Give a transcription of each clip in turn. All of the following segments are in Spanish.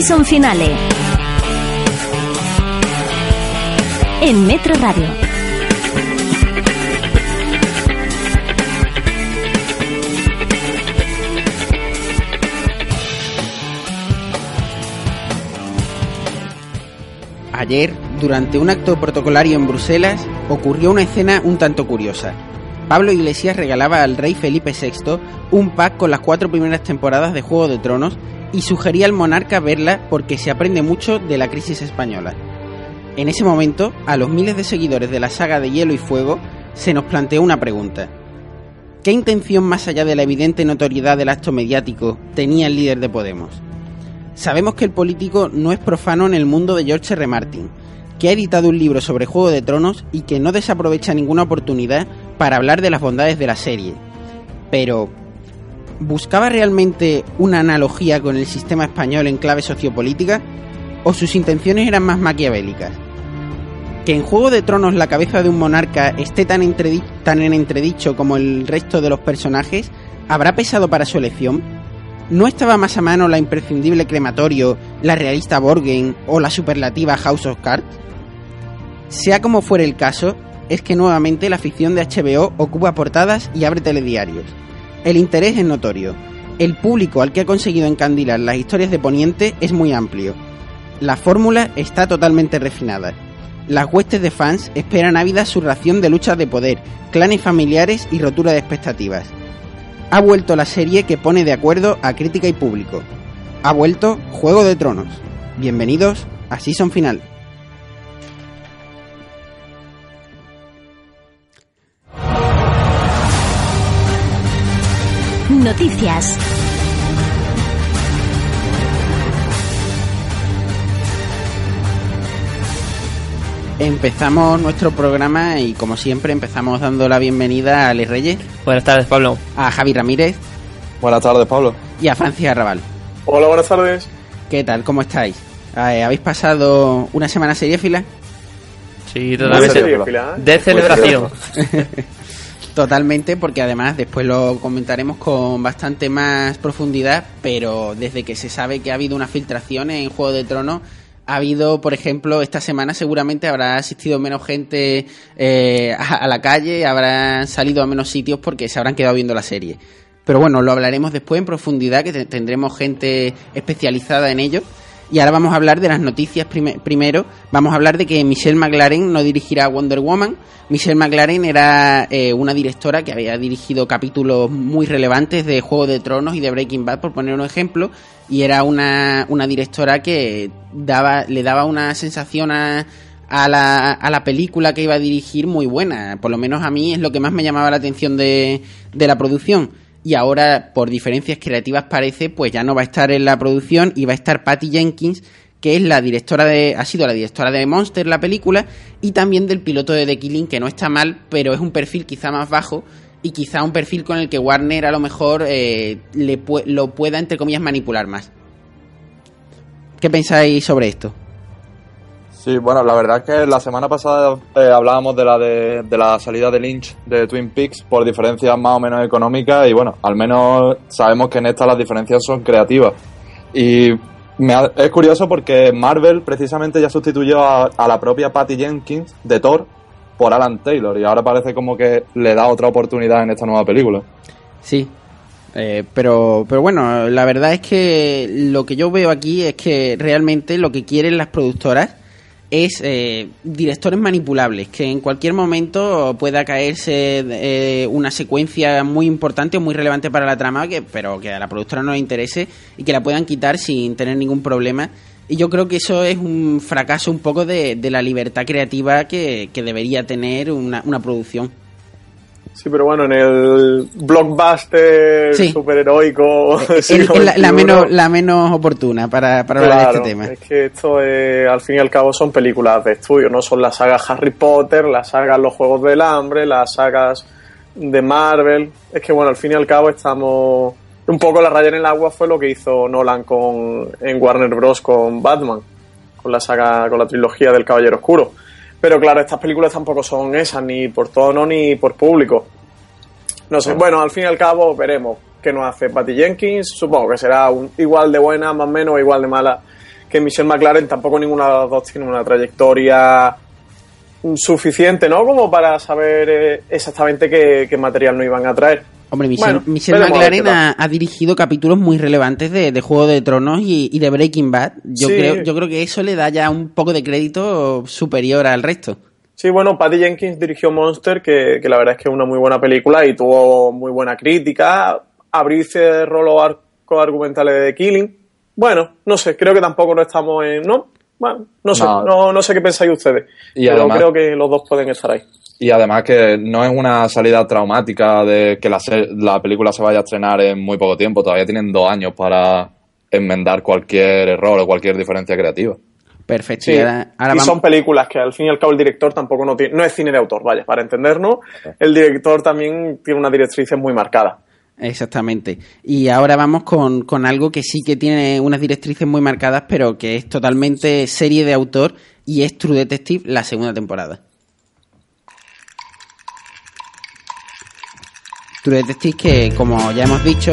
Season Finale. En Metro Radio. Ayer, durante un acto protocolario en Bruselas, ocurrió una escena un tanto curiosa. Pablo Iglesias regalaba al rey Felipe VI un pack con las cuatro primeras temporadas de Juego de Tronos y sugería al monarca verla porque se aprende mucho de la crisis española. En ese momento, a los miles de seguidores de la saga de Hielo y Fuego se nos planteó una pregunta. ¿Qué intención más allá de la evidente notoriedad del acto mediático tenía el líder de Podemos? Sabemos que el político no es profano en el mundo de George R. Martin, que ha editado un libro sobre Juego de Tronos y que no desaprovecha ninguna oportunidad para hablar de las bondades de la serie. Pero, ¿buscaba realmente una analogía con el sistema español en clave sociopolítica? ¿O sus intenciones eran más maquiavélicas? Que en Juego de Tronos la cabeza de un monarca esté tan, tan en entredicho como el resto de los personajes, ¿habrá pesado para su elección? ¿No estaba más a mano la imprescindible crematorio, la realista Borgen o la superlativa House of Cards? Sea como fuere el caso, es que nuevamente la ficción de HBO ocupa portadas y abre telediarios. El interés es notorio. El público al que ha conseguido encandilar las historias de Poniente es muy amplio. La fórmula está totalmente refinada. Las huestes de fans esperan ávidas su ración de luchas de poder, clanes familiares y rotura de expectativas ha vuelto la serie que pone de acuerdo a crítica y público. Ha vuelto Juego de Tronos. Bienvenidos a Season Final. Noticias. Empezamos nuestro programa y como siempre empezamos dando la bienvenida a Les Reyes. Buenas tardes, Pablo. A Javi Ramírez. Buenas tardes, Pablo. Y a Francia Arrabal. Hola, buenas tardes. ¿Qué tal? ¿Cómo estáis? Eh, ¿Habéis pasado una semana seriéfila? Sí, totalmente. seriéfila. De celebración. Totalmente, porque además después lo comentaremos con bastante más profundidad, pero desde que se sabe que ha habido una filtración en Juego de Tronos, ha habido, por ejemplo, esta semana seguramente habrá asistido menos gente eh, a, a la calle, habrán salido a menos sitios porque se habrán quedado viendo la serie. Pero bueno, lo hablaremos después en profundidad, que te- tendremos gente especializada en ello. Y ahora vamos a hablar de las noticias prime- primero. Vamos a hablar de que Michelle McLaren no dirigirá Wonder Woman. Michelle McLaren era eh, una directora que había dirigido capítulos muy relevantes de Juego de Tronos y de Breaking Bad, por poner un ejemplo. Y era una, una directora que daba, le daba una sensación a, a la, a la película que iba a dirigir muy buena. Por lo menos a mí es lo que más me llamaba la atención de, de la producción. Y ahora, por diferencias creativas parece, pues ya no va a estar en la producción y va a estar Patty Jenkins, que es la directora de, ha sido la directora de Monster, la película, y también del piloto de The Killing, que no está mal, pero es un perfil quizá más bajo y quizá un perfil con el que Warner a lo mejor eh, lo pueda, entre comillas, manipular más. ¿Qué pensáis sobre esto? Sí, bueno, la verdad es que la semana pasada eh, hablábamos de la de, la salida de Lynch de Twin Peaks por diferencias más o menos económicas y bueno, al menos sabemos que en esta las diferencias son creativas. Y me ha- es curioso porque Marvel precisamente ya sustituyó a, a la propia Patty Jenkins de Thor por Alan Taylor y ahora parece como que le da otra oportunidad en esta nueva película. Sí. Eh, pero, pero bueno, la verdad es que lo que yo veo aquí es que realmente lo que quieren las productoras es eh, directores manipulables, que en cualquier momento pueda caerse eh, una secuencia muy importante o muy relevante para la trama, que, pero que a la productora no le interese y que la puedan quitar sin tener ningún problema. Y yo creo que eso es un fracaso un poco de, de la libertad creativa que, que debería tener una, una producción. Sí, pero bueno, en el blockbuster Sí. superheroico. Es siglo es la, menos, la menos oportuna para, para hablar de este tema. Es que esto, eh, al fin y al cabo, son películas de estudio, no son las sagas Harry Potter, las sagas Los Juegos del Hambre, las sagas de Marvel. Es que, bueno, al fin y al cabo estamos. Un poco la raya en el agua fue lo que hizo Nolan con, en Warner Bros. con Batman, con la saga, con la trilogía del Caballero Oscuro. Pero claro, estas películas tampoco son esas, ni por tono ni por público. No sé, bueno, al fin y al cabo veremos qué nos hace Patty Jenkins. Supongo que será un- igual de buena, más o menos, igual de mala que Michelle McLaren tampoco ninguna de las dos tiene una trayectoria suficiente, ¿no? Como para saber eh, exactamente qué, qué material nos iban a traer. Hombre, Michelle, Bueno, Michelle McLaren ha, ha dirigido capítulos muy relevantes de, de Juego de Tronos y, y de Breaking Bad. Yo, Sí. creo, yo creo que eso le da ya un poco de crédito superior al resto. Sí, bueno, Patty Jenkins dirigió Monster, que, que la verdad es que es una muy buena película y tuvo muy buena crítica. Cerró los arcos argumentales de Killing. Bueno, no sé, creo que tampoco no estamos en... ¿No? Bueno, no sé, No. no, no sé qué pensáis ustedes. Y pero además- creo que los dos pueden estar ahí. Y además que no es una salida traumática de que la, la película se vaya a estrenar en muy poco tiempo. Todavía tienen dos años para enmendar cualquier error o cualquier diferencia creativa. Perfecto. Sí, Y ahora, ahora y vamos- son películas que al fin y al cabo el director tampoco no tiene, no es cine de autor, vaya, para entendernos, el director también tiene unas directrices muy marcadas. Exactamente. Y ahora vamos con, con algo que sí que tiene unas directrices muy marcadas, pero que es totalmente serie de autor y es True Detective, la segunda temporada. True Detective que, como ya hemos dicho,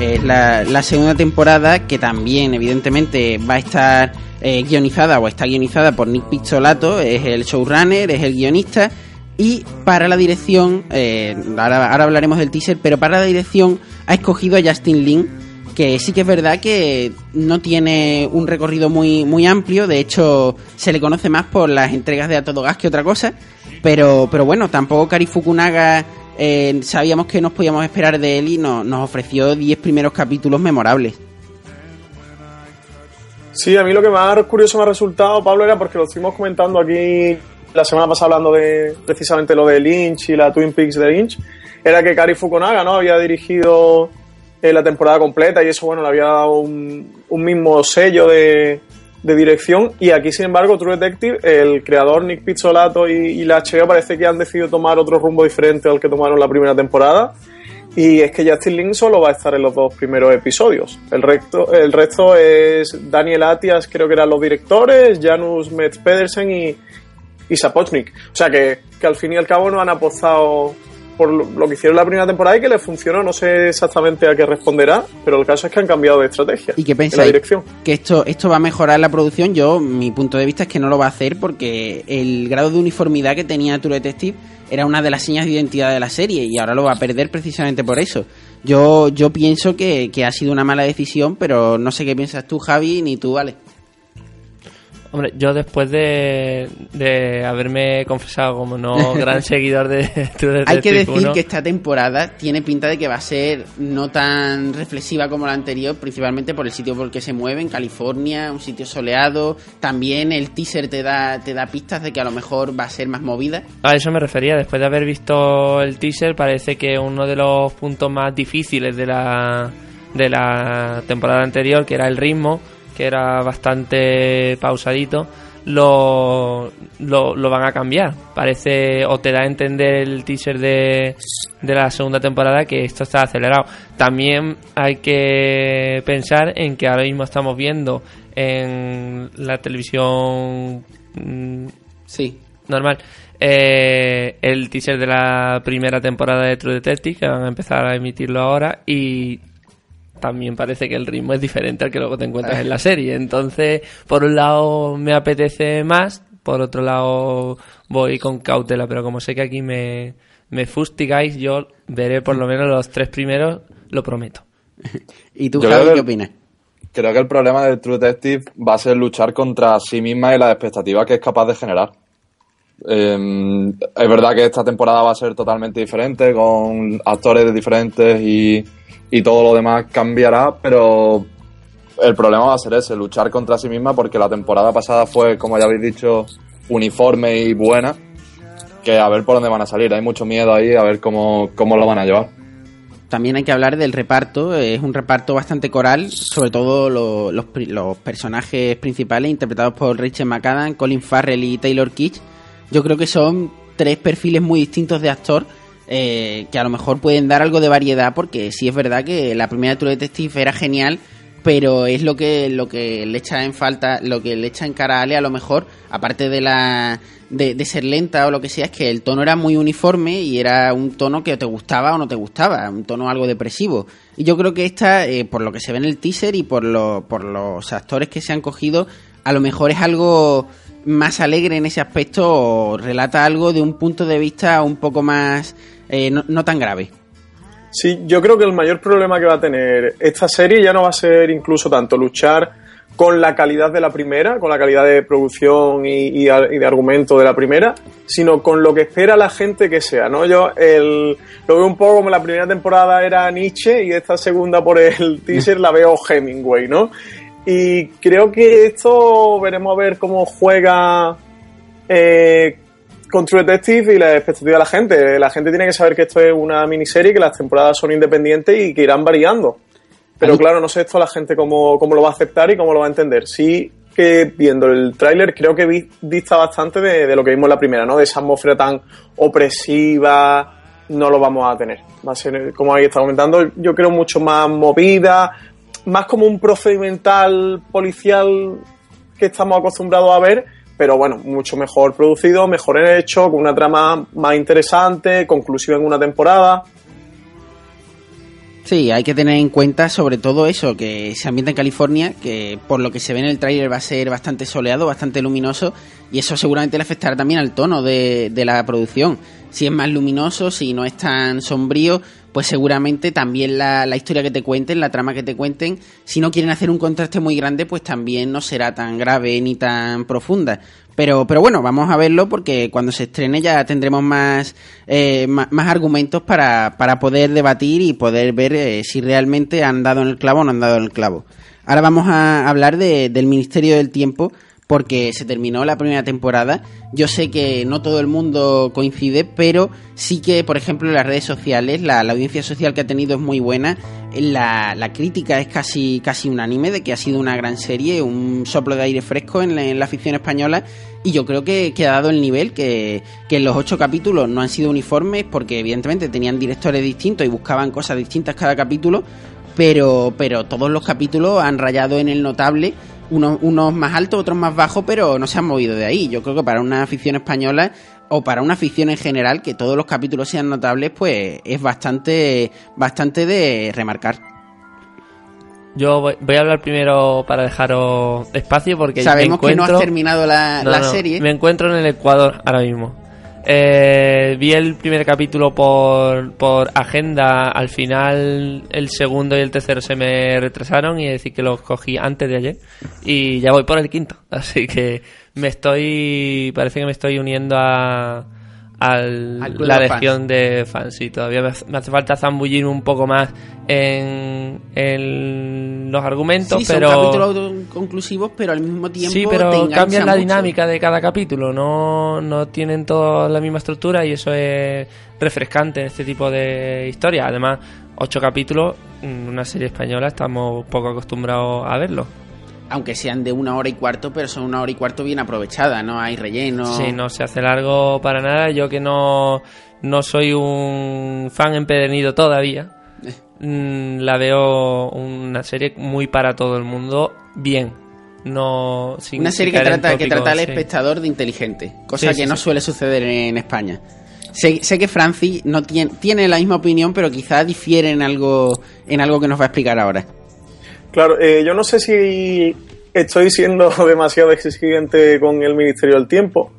es la, la segunda temporada que también, evidentemente, va a estar eh, guionizada o está guionizada por Nick Pizzolato, es el showrunner, es el guionista. Y para la dirección, eh, ahora, hablaremos del teaser, pero para la dirección ha escogido a Justin Lin, que sí que es verdad que no tiene un recorrido muy, muy amplio, de hecho se le conoce más por las entregas de A Todo Gas que otra cosa, pero, pero bueno, tampoco Kari Fukunaga eh, sabíamos que nos podíamos esperar de él y no- nos ofreció 10 primeros capítulos memorables. Sí, a mí lo que más curioso me ha resultado, Pablo, era porque lo estuvimos comentando aquí la semana pasada hablando de precisamente lo de Lynch y la Twin Peaks de Lynch, era que Kari Fukunaga ¿no? había dirigido eh, la temporada completa y eso, bueno, le había dado un, un mismo sello de, de dirección y aquí, sin embargo, True Detective, el creador Nick Pizzolato y, la HBO parece que han decidido tomar otro rumbo diferente al que tomaron la primera temporada y es que Justin Lin solo va a estar en los dos primeros episodios. El resto, el resto es Daniel Atias, creo que eran los directores, Janus Metz Pedersen y, y Sapochnik. O sea que, que al fin y al cabo no han apostado por lo que hicieron la primera temporada y que les funcionó. No sé exactamente a qué responderá, pero el caso es que han cambiado de estrategia ¿Y qué en la pensáis? dirección. ¿Que esto, esto va a mejorar la producción? Yo, mi punto de vista es que no lo va a hacer porque el grado de uniformidad que tenía True Detective era una de las señas de identidad de la serie y ahora lo va a perder precisamente por eso. Yo, yo pienso que, que ha sido una mala decisión, pero no sé qué piensas tú, Javi, ni tú, Vale. Hombre, yo después de, de haberme confesado como no gran seguidor de True Hay que decir 1, que esta temporada tiene pinta de que va a ser no tan reflexiva como la anterior, principalmente por el sitio por el que se mueve, en California, un sitio soleado. También el teaser te da, te da pistas de que a lo mejor va a ser más movida. A eso me refería. Después de haber visto el teaser, parece que uno de los puntos más difíciles de la, de la temporada anterior, que era el ritmo, que era bastante pausadito, lo, lo, lo van a cambiar. Parece, o te da a entender el teaser de, de la segunda temporada que esto está acelerado. También hay que pensar en que ahora mismo estamos viendo en la televisión mm, Sí. normal. Eh, el teaser de la primera temporada de True Detective, que van a empezar a emitirlo ahora, y también parece que el ritmo es diferente al que luego te encuentras en la serie. Entonces, por un lado me apetece más, por otro lado voy con cautela, pero como sé que aquí me, me fustigáis, yo veré por lo menos los tres primeros, lo prometo. ¿Y tú, Yo Javi, qué opinas? Creo que el problema de True Detective va a ser luchar contra sí misma y las expectativas que es capaz de generar. Eh, es verdad que esta temporada va a ser totalmente diferente, con actores diferentes y, y todo lo demás cambiará, pero el problema va a ser ese, luchar contra sí misma, porque la temporada pasada fue, como ya habéis dicho, uniforme y buena, que a ver por dónde van a salir. Hay mucho miedo ahí, a ver cómo, cómo lo van a llevar. También hay que hablar del reparto, es un reparto bastante coral, sobre todo lo- los, los personajes principales interpretados por Rachel McAdams, Colin Farrell y Taylor Kitsch. Yo creo que son tres perfiles muy distintos de actor eh, que a lo mejor pueden dar algo de variedad porque sí es verdad que la primera True Detective era genial, pero es lo que lo que le echa en falta, lo que le echa en cara a Ale a lo mejor, aparte de la de, ser lenta o lo que sea, es que el tono era muy uniforme y era un tono que te gustaba o no te gustaba, un tono algo depresivo. Y yo creo que esta, eh, por lo que se ve en el teaser y por, lo, por los actores que se han cogido, a lo mejor es algo más alegre en ese aspecto o relata algo de un punto de vista un poco más eh, no, tan grave. Sí, yo creo que el mayor problema que va a tener esta serie ya no va a ser incluso tanto luchar con la calidad de la primera, con la calidad de producción y, de argumento de la primera, sino con lo que espera la gente que sea, ¿no? Yo el, lo veo un poco como la primera temporada era Nietzsche y esta segunda por el teaser la veo Hemingway, ¿no? Y creo que esto veremos a ver cómo juega eh, con True Detective y la expectativa de la gente. La gente tiene que saber que esto es una miniserie, que las temporadas son independientes y que irán variando. Pero claro, no sé esto la gente cómo, cómo lo va a aceptar y cómo lo va a entender. Sí que viendo el tráiler creo que dista bastante de, de, lo que vimos en la primera, ¿no? De esa atmósfera tan opresiva, no lo vamos a tener. Va a ser, como ahí está comentando, yo creo mucho más movida, más como un procedimental policial que estamos acostumbrados a ver, pero bueno, mucho mejor producido, mejor hecho, con una trama más interesante, conclusiva en una temporada. Sí, hay que tener en cuenta sobre todo eso, que se ambienta en California, que por lo que se ve en el tráiler va a ser bastante soleado, bastante luminoso, y eso seguramente le afectará también al tono de, de la producción. Si es más luminoso, si no es tan sombrío, pues seguramente también la, la, historia que te cuenten, la trama que te cuenten, si no quieren hacer un contraste muy grande, pues también no será tan grave ni tan profunda. Pero, pero bueno, vamos a verlo porque cuando se estrene ya tendremos más, eh, más, argumentos para, para, poder debatir y poder ver eh, si realmente han dado en el clavo o no han dado en el clavo. Ahora vamos a hablar de, del Ministerio del Tiempo, porque se terminó la primera temporada. Yo sé que no todo el mundo coincide, pero sí que, por ejemplo, las redes sociales, la, audiencia social que ha tenido es muy buena. La, la, crítica es casi, casi unánime de que ha sido una gran serie, un soplo de aire fresco en la, en afición española. Y yo creo que, que ha dado el nivel, que, que, los ocho capítulos no han sido uniformes, porque evidentemente tenían directores distintos y buscaban cosas distintas cada capítulo. Pero, pero todos los capítulos han rayado en el notable unos, unos más altos, otros más bajos, pero no se han movido de ahí. Yo creo que para una afición española o para una afición en general que todos los capítulos sean notables, pues es bastante, bastante de remarcar. Yo voy, a hablar primero para dejaros espacio porque sabemos que no has terminado la, la serie. Me encuentro en el Ecuador ahora mismo. Eh, vi el primer capítulo por, por agenda, al final el segundo y el tercero se me retrasaron y decir que los cogí antes de ayer. Y ya voy por el quinto, así que me estoy, parece que me estoy uniendo a, la legión de fans. Y todavía me hace falta zambullirme un poco más en, en los argumentos, sí, pero. Son capítulos conclusivos, pero al mismo tiempo. Sí, pero cambian la dinámica de cada capítulo. No, no tienen toda la misma estructura y eso es refrescante en este tipo de historias. Además, ocho capítulos, en una serie española, estamos poco acostumbrados a verlo aunque sean de una hora y cuarto, pero son una hora y cuarto bien aprovechada, no hay relleno. Sí, no se hace largo para nada. Yo que no, no soy un fan empedernido todavía, mm, la veo una serie muy para todo el mundo, bien. No, una serie que trata, que trata al espectador de inteligente, cosa que no suele suceder en España. Sé, sé, que Francis no tiene, tiene la misma opinión, pero quizá difiere en algo, en algo que nos va a explicar ahora. Claro, eh, yo no sé si estoy siendo demasiado exigente con el Ministerio del Tiempo,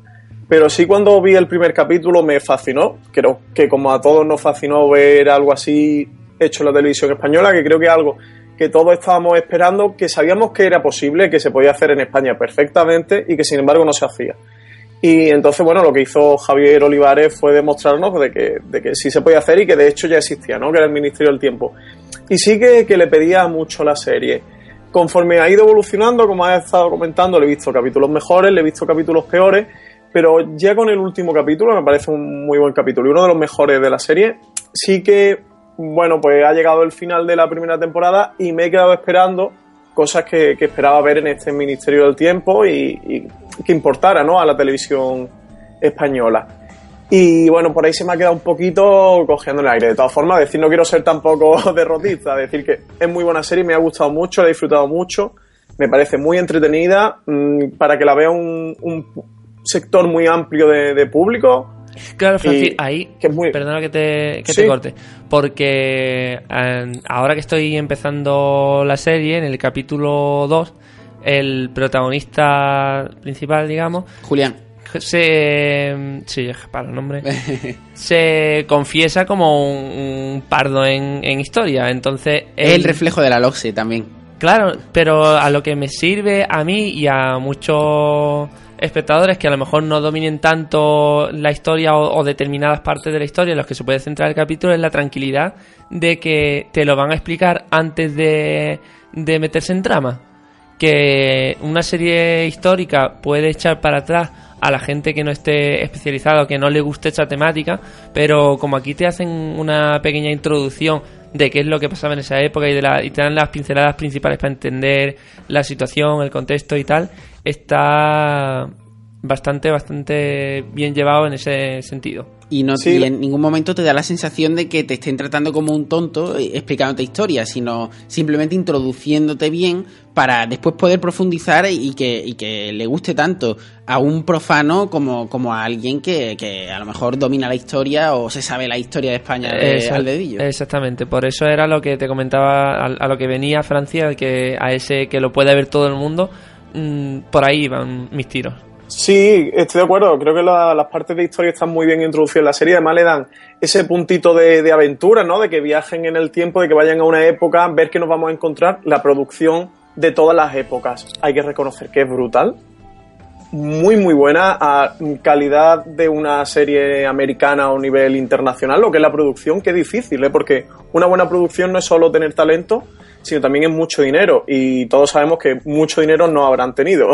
pero sí cuando vi el primer capítulo me fascinó. Creo que como a todos nos fascinó ver algo así hecho en la televisión española, que creo que es algo que todos estábamos esperando, que sabíamos que era posible, que se podía hacer en España perfectamente y que sin embargo no se hacía. Y entonces, bueno, lo que hizo Javier Olivares fue demostrarnos de que, de que sí se podía hacer y que de hecho ya existía, ¿no? Que era el Ministerio del Tiempo. Y sí que, le pedía mucho la serie. Conforme ha ido evolucionando, como has estado comentando, le he visto capítulos mejores, le he visto capítulos peores, pero ya con el último capítulo, me parece un muy buen capítulo y uno de los mejores de la serie, sí que, bueno, pues ha llegado el final de la primera temporada y me he quedado esperando cosas que, esperaba ver en este Ministerio del Tiempo y, y que importara ¿no? a la televisión española. Y bueno, por ahí se me ha quedado un poquito cogiendo en el aire. De todas formas, decir, no quiero ser tampoco derrotista, decir que es muy buena serie, me ha gustado mucho, la he disfrutado mucho, me parece muy entretenida, mmm, para que la vea un, un sector muy amplio de, de público. Claro, Francis, ahí, que muy... perdona que te, que ¿Sí? te corte, porque eh, ahora que estoy empezando la serie, en el capítulo 2, el protagonista principal, digamos, Julián se sí para el nombre. Se confiesa como un, un pardo en, en, historia entonces él, el reflejo de la Loxe también. Claro pero a lo que me sirve a mí y a muchos espectadores que a lo mejor no dominen tanto la historia o, o, determinadas partes de la historia en los que se puede centrar el capítulo es la tranquilidad de que te lo van a explicar antes de, de meterse en trama. Que una serie histórica puede echar para atrás a la gente que no esté especializado, que no le guste esa temática, pero como aquí te hacen una pequeña introducción de qué es lo que pasaba en esa época y, de la, y te dan las pinceladas principales para entender la situación, el contexto y tal, está bastante, bastante bien llevado en ese sentido. Y, no, sí. y en ningún momento te da la sensación de que te estén tratando como un tonto eh, explicándote historia, sino simplemente introduciéndote bien para después poder profundizar y que, y que le guste tanto a un profano como, como a alguien que, que, a lo mejor domina la historia o se sabe la historia de España de, Exact, al dedillo. Exactamente, por eso era lo que te comentaba, a, a, lo que venía Francia, que a ese que lo puede ver todo el mundo, mmm, por ahí van mis tiros. Sí, estoy de acuerdo. Creo que la, las partes de historia están muy bien introducidas en la serie. Además, le dan ese puntito de, aventura, ¿no? De que viajen en el tiempo, de que vayan a una época, ver que nos vamos a encontrar. La producción de todas las épocas. Hay que reconocer que es brutal. Muy, muy buena. A calidad de una serie americana a un nivel internacional. Lo que es la producción, que es difícil, ¿eh? Porque una buena producción no es solo tener talento, sino también es mucho dinero y todos sabemos que mucho dinero no habrán tenido.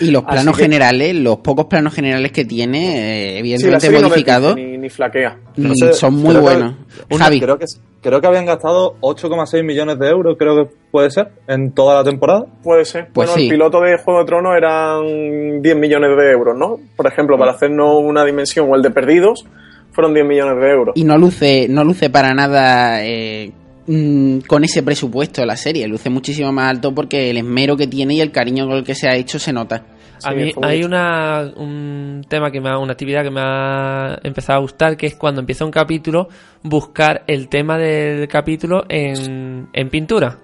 Y los planos que, generales, los pocos planos generales que tiene, eh, evidentemente sí, modificados, no ni, ni, flaquea. No sé, son muy buenos. Que, una, Javi. Creo que, creo que habían gastado 8,6 millones de euros, creo que puede ser, en toda la temporada. Puede ser. Pues bueno, sí. el piloto de Juego de Tronos eran 10 millones de euros, ¿no? Por ejemplo, para hacernos una dimensión, o el de Perdidos, fueron 10 millones de euros. Y no luce, no luce para nada eh, Mm, con ese presupuesto la serie. Luce muchísimo más alto porque el esmero que tiene y el cariño con el que se ha hecho se nota. A mí hay una, un tema que me ha, una actividad que me ha empezado a gustar, que es cuando empieza un capítulo, buscar el tema del capítulo en, en pintura.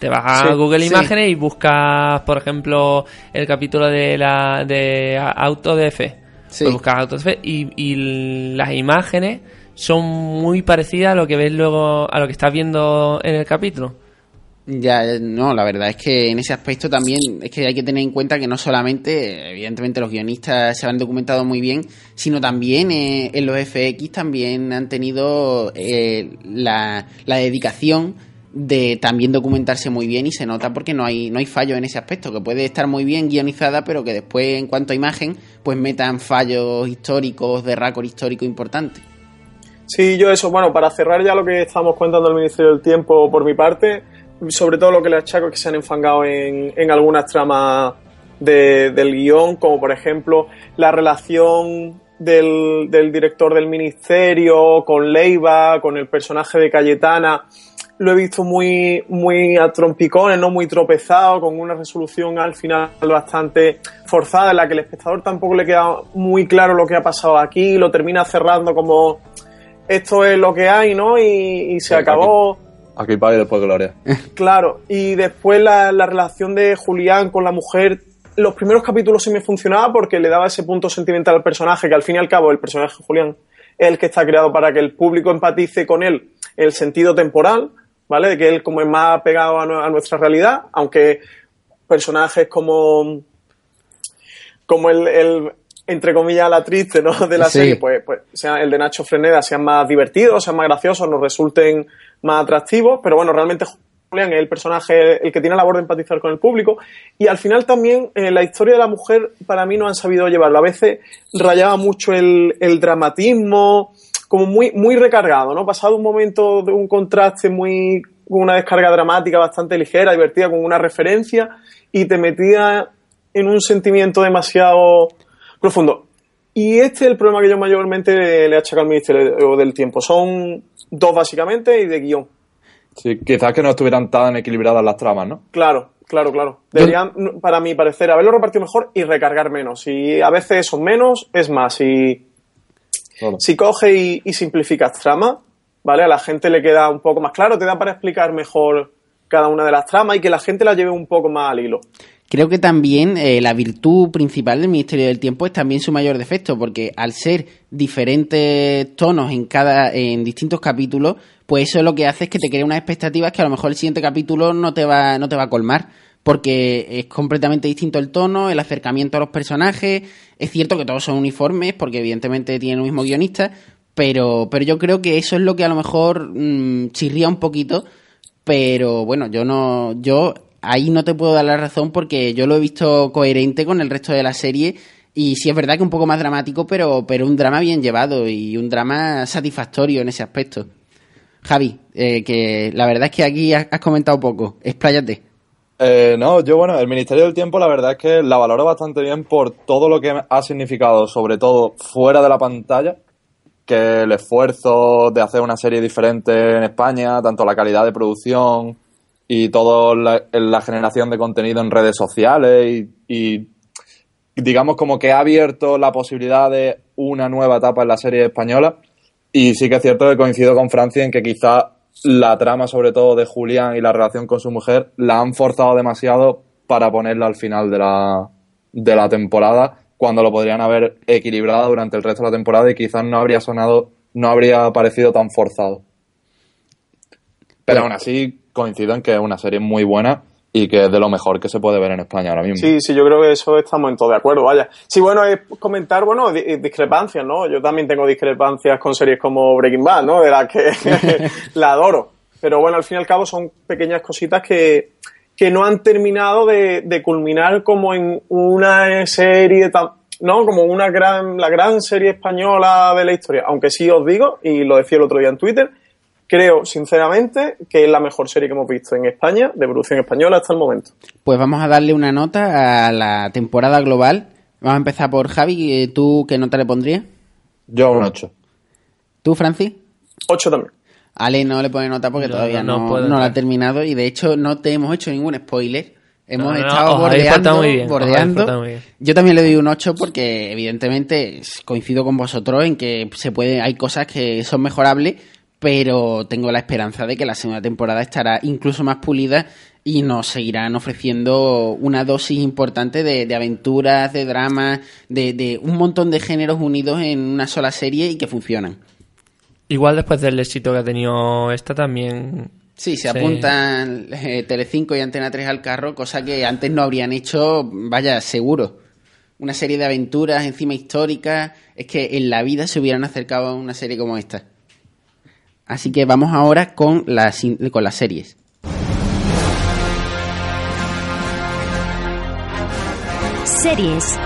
Te vas a sí, Google sí. Imágenes y buscas, por ejemplo, el capítulo de la de AutoDF. Sí. Pues buscas AutoDF y, y las imágenes son muy parecidas a lo que ves luego, a lo que estás viendo en el capítulo. Ya, no, la verdad es que en ese aspecto también es que hay que tener en cuenta que no solamente, evidentemente, los guionistas se han documentado muy bien, sino también eh, en los FX también han tenido eh, la, la, dedicación de también documentarse muy bien y se nota porque no hay, no hay fallo en ese aspecto, que puede estar muy bien guionizada, pero que después en cuanto a imagen, pues metan fallos históricos, de récord histórico importante. Sí, yo eso, bueno, para cerrar ya lo que estamos contando al Ministerio del Tiempo por mi parte, sobre todo lo que le achaco es que se han enfangado en, en algunas tramas de, del guion, como por ejemplo la relación del, del, director del ministerio con Leiva, con el personaje de Cayetana. Lo he visto muy, muy a trompicones, ¿no? Muy tropezado, con una resolución al final bastante forzada, en la que el espectador tampoco le queda muy claro lo que ha pasado aquí, lo termina cerrando como esto es lo que hay, ¿no? Y, y se sí, acabó. Aquí Aquí pague después Gloria. Claro, y después la, la, relación de Julián con la mujer. Los primeros capítulos sí me funcionaba porque le daba ese punto sentimental al personaje, que al fin y al cabo el personaje de Julián es el que está creado para que el público empatice con él en el sentido temporal, ¿vale? De que él como es más pegado a, a nuestra realidad, aunque personajes como como el, el, entre comillas la triste ¿no? de la sí. serie, pues, pues sea el de Nacho Freneda sean más divertidos, sean más graciosos, nos resulten más atractivos, pero bueno, realmente Julián es el personaje, el que tiene la labor de empatizar con el público, y al final también eh, la historia de la mujer para mí no han sabido llevarlo, a veces rayaba mucho el, el dramatismo, como muy, muy recargado, ¿no? Pasado un momento de un contraste muy, con una descarga dramática bastante ligera, divertida, con una referencia, y te metía en un sentimiento demasiado profundo. Y este es el problema que yo mayormente le, achaco al Ministerio del Tiempo. Son dos básicamente y de guion. Sí, quizás que no estuvieran tan equilibradas las tramas, ¿no? Claro, claro, claro. Deberían, para mi parecer, haberlo repartido mejor y recargar menos. Y a veces son menos, es más. Y Claro. si coge y, y simplificas trama, ¿vale? A la gente le queda un poco más claro, te da para explicar mejor cada una de las tramas y que la gente la lleve un poco más al hilo. Creo que también eh, la virtud principal del Ministerio del Tiempo es también su mayor defecto, porque al ser diferentes tonos en cada, en distintos capítulos, pues eso lo que hace es que te crea unas expectativas que a lo mejor el siguiente capítulo no te va, no te va a colmar. Porque es completamente distinto el tono, el acercamiento a los personajes. Es cierto que todos son uniformes, porque evidentemente tienen el mismo guionista, pero, pero yo creo que eso es lo que a lo mejor mm, chirría un poquito pero bueno, yo no, yo ahí no te puedo dar la razón porque yo lo he visto coherente con el resto de la serie y sí es verdad que un poco más dramático, pero, pero un drama bien llevado y un drama satisfactorio en ese aspecto. Javi, eh, que la verdad es que aquí has, comentado poco, expláyate. Eh, no, yo bueno, el Ministerio del Tiempo la verdad es que la valoro bastante bien por todo lo que ha significado, sobre todo fuera de la pantalla, que el esfuerzo de hacer una serie diferente en España, tanto la calidad de producción y toda la, generación de contenido en redes sociales y, y digamos como que ha abierto la posibilidad de una nueva etapa en la serie española y sí que es cierto que coincido con Francia en que quizá la trama sobre todo de Julián y la relación con su mujer la han forzado demasiado para ponerla al final de la, de la temporada cuando lo podrían haber equilibrado durante el resto de la temporada y quizás no habría sonado, no habría parecido tan forzado. Pero aún así coincido en que es una serie muy buena y que es de lo mejor que se puede ver en España ahora mismo. Sí, sí, yo creo que eso estamos en todo de acuerdo, vaya. Sí, bueno, es comentar, bueno, di- discrepancias, ¿no? Yo también tengo discrepancias con series como Breaking Bad, ¿no? De las que la adoro. Pero bueno, al fin y al cabo son pequeñas cositas que, que no han terminado de, de culminar como en una serie ¿no? Como una gran, la gran serie española de la historia. Aunque sí os digo, y lo decía el otro día en Twitter, creo sinceramente que es la mejor serie que hemos visto en España, de producción española hasta el momento. Pues vamos a darle una nota a la temporada global. Vamos a empezar por Javi, eh, ¿tú qué nota le pondrías? Yo un 8. ¿Tú, Francis? Ocho también. Ale no le pone nota porque Yo todavía no no, puedo no la ha terminado y de hecho no te hemos hecho ningún spoiler. Hemos No, no, estado bordeando, muy bien, bordeando. portado muy bien. Yo también le doy un 8 porque evidentemente coincido con vosotros en que se puede, hay cosas que son mejorables, pero tengo la esperanza de que la segunda temporada estará incluso más pulida y nos seguirán ofreciendo una dosis importante de, de aventuras, de dramas, de, de un montón de géneros unidos en una sola serie y que funcionan. Igual después del éxito que ha tenido esta también... Sí, se apuntan eh, Telecinco y Antena 3 al carro, cosa que antes no habrían hecho, vaya, seguro. Una serie de aventuras encima históricas, es que en la vida se hubieran acercado a una serie como esta. Así que vamos ahora con las, con las series. Series.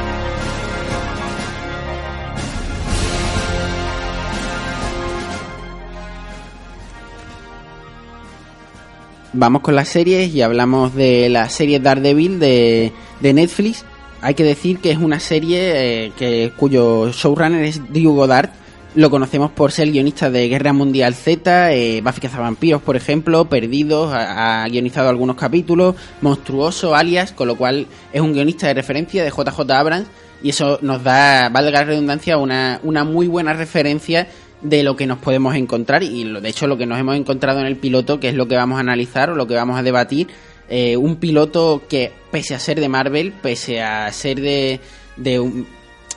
Vamos con las series y hablamos de la serie Daredevil de, de Netflix. Hay que decir que es una serie eh, que, cuyo showrunner es Drew Goddard. Lo conocemos por ser guionista de Guerra Mundial Z, eh, Buffy Cazavampiros, por ejemplo, Perdidos, ha, guionizado algunos capítulos, Monstruoso, Alias, con lo cual es un guionista de referencia de JJ Abrams y eso nos da, valga la redundancia, una, una muy buena referencia de lo que nos podemos encontrar y de hecho lo que nos hemos encontrado en el piloto, que es lo que vamos a analizar o lo que vamos a debatir, eh, un piloto que pese a ser de Marvel, pese a ser de, de un,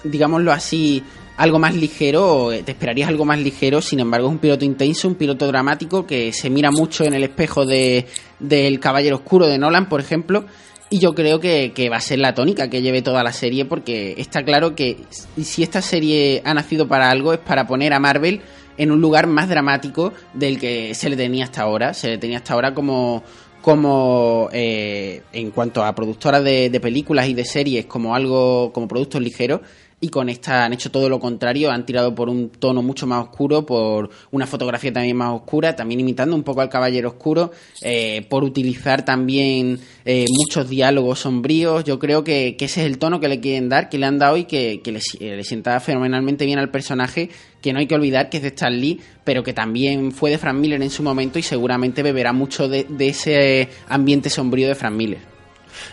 digámoslo así, algo más ligero, eh, te esperarías algo más ligero, sin embargo es un piloto intenso, un piloto dramático que se mira mucho en el espejo de, del Caballero Oscuro de Nolan, por ejemplo, y yo creo que, que va a ser la tónica que lleve toda la serie porque está claro que si esta serie ha nacido para algo es para poner a Marvel en un lugar más dramático del que se le tenía hasta ahora. Se le tenía hasta ahora como como eh, en cuanto a productoras de, de películas y de series como algo como productos ligeros y con esta han hecho todo lo contrario, han tirado por un tono mucho más oscuro, por una fotografía también más oscura, también imitando un poco al Caballero Oscuro, eh, por utilizar también eh, muchos diálogos sombríos. Yo creo que, ese es el tono que le quieren dar, que le han dado y que, le, le sienta fenomenalmente bien al personaje, que no hay que olvidar que es de Stan Lee, pero que también fue de Frank Miller en su momento y seguramente beberá mucho de, de ese ambiente sombrío de Frank Miller.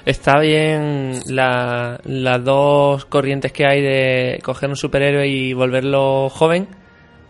Está bien las dos corrientes que hay de coger un superhéroe y volverlo joven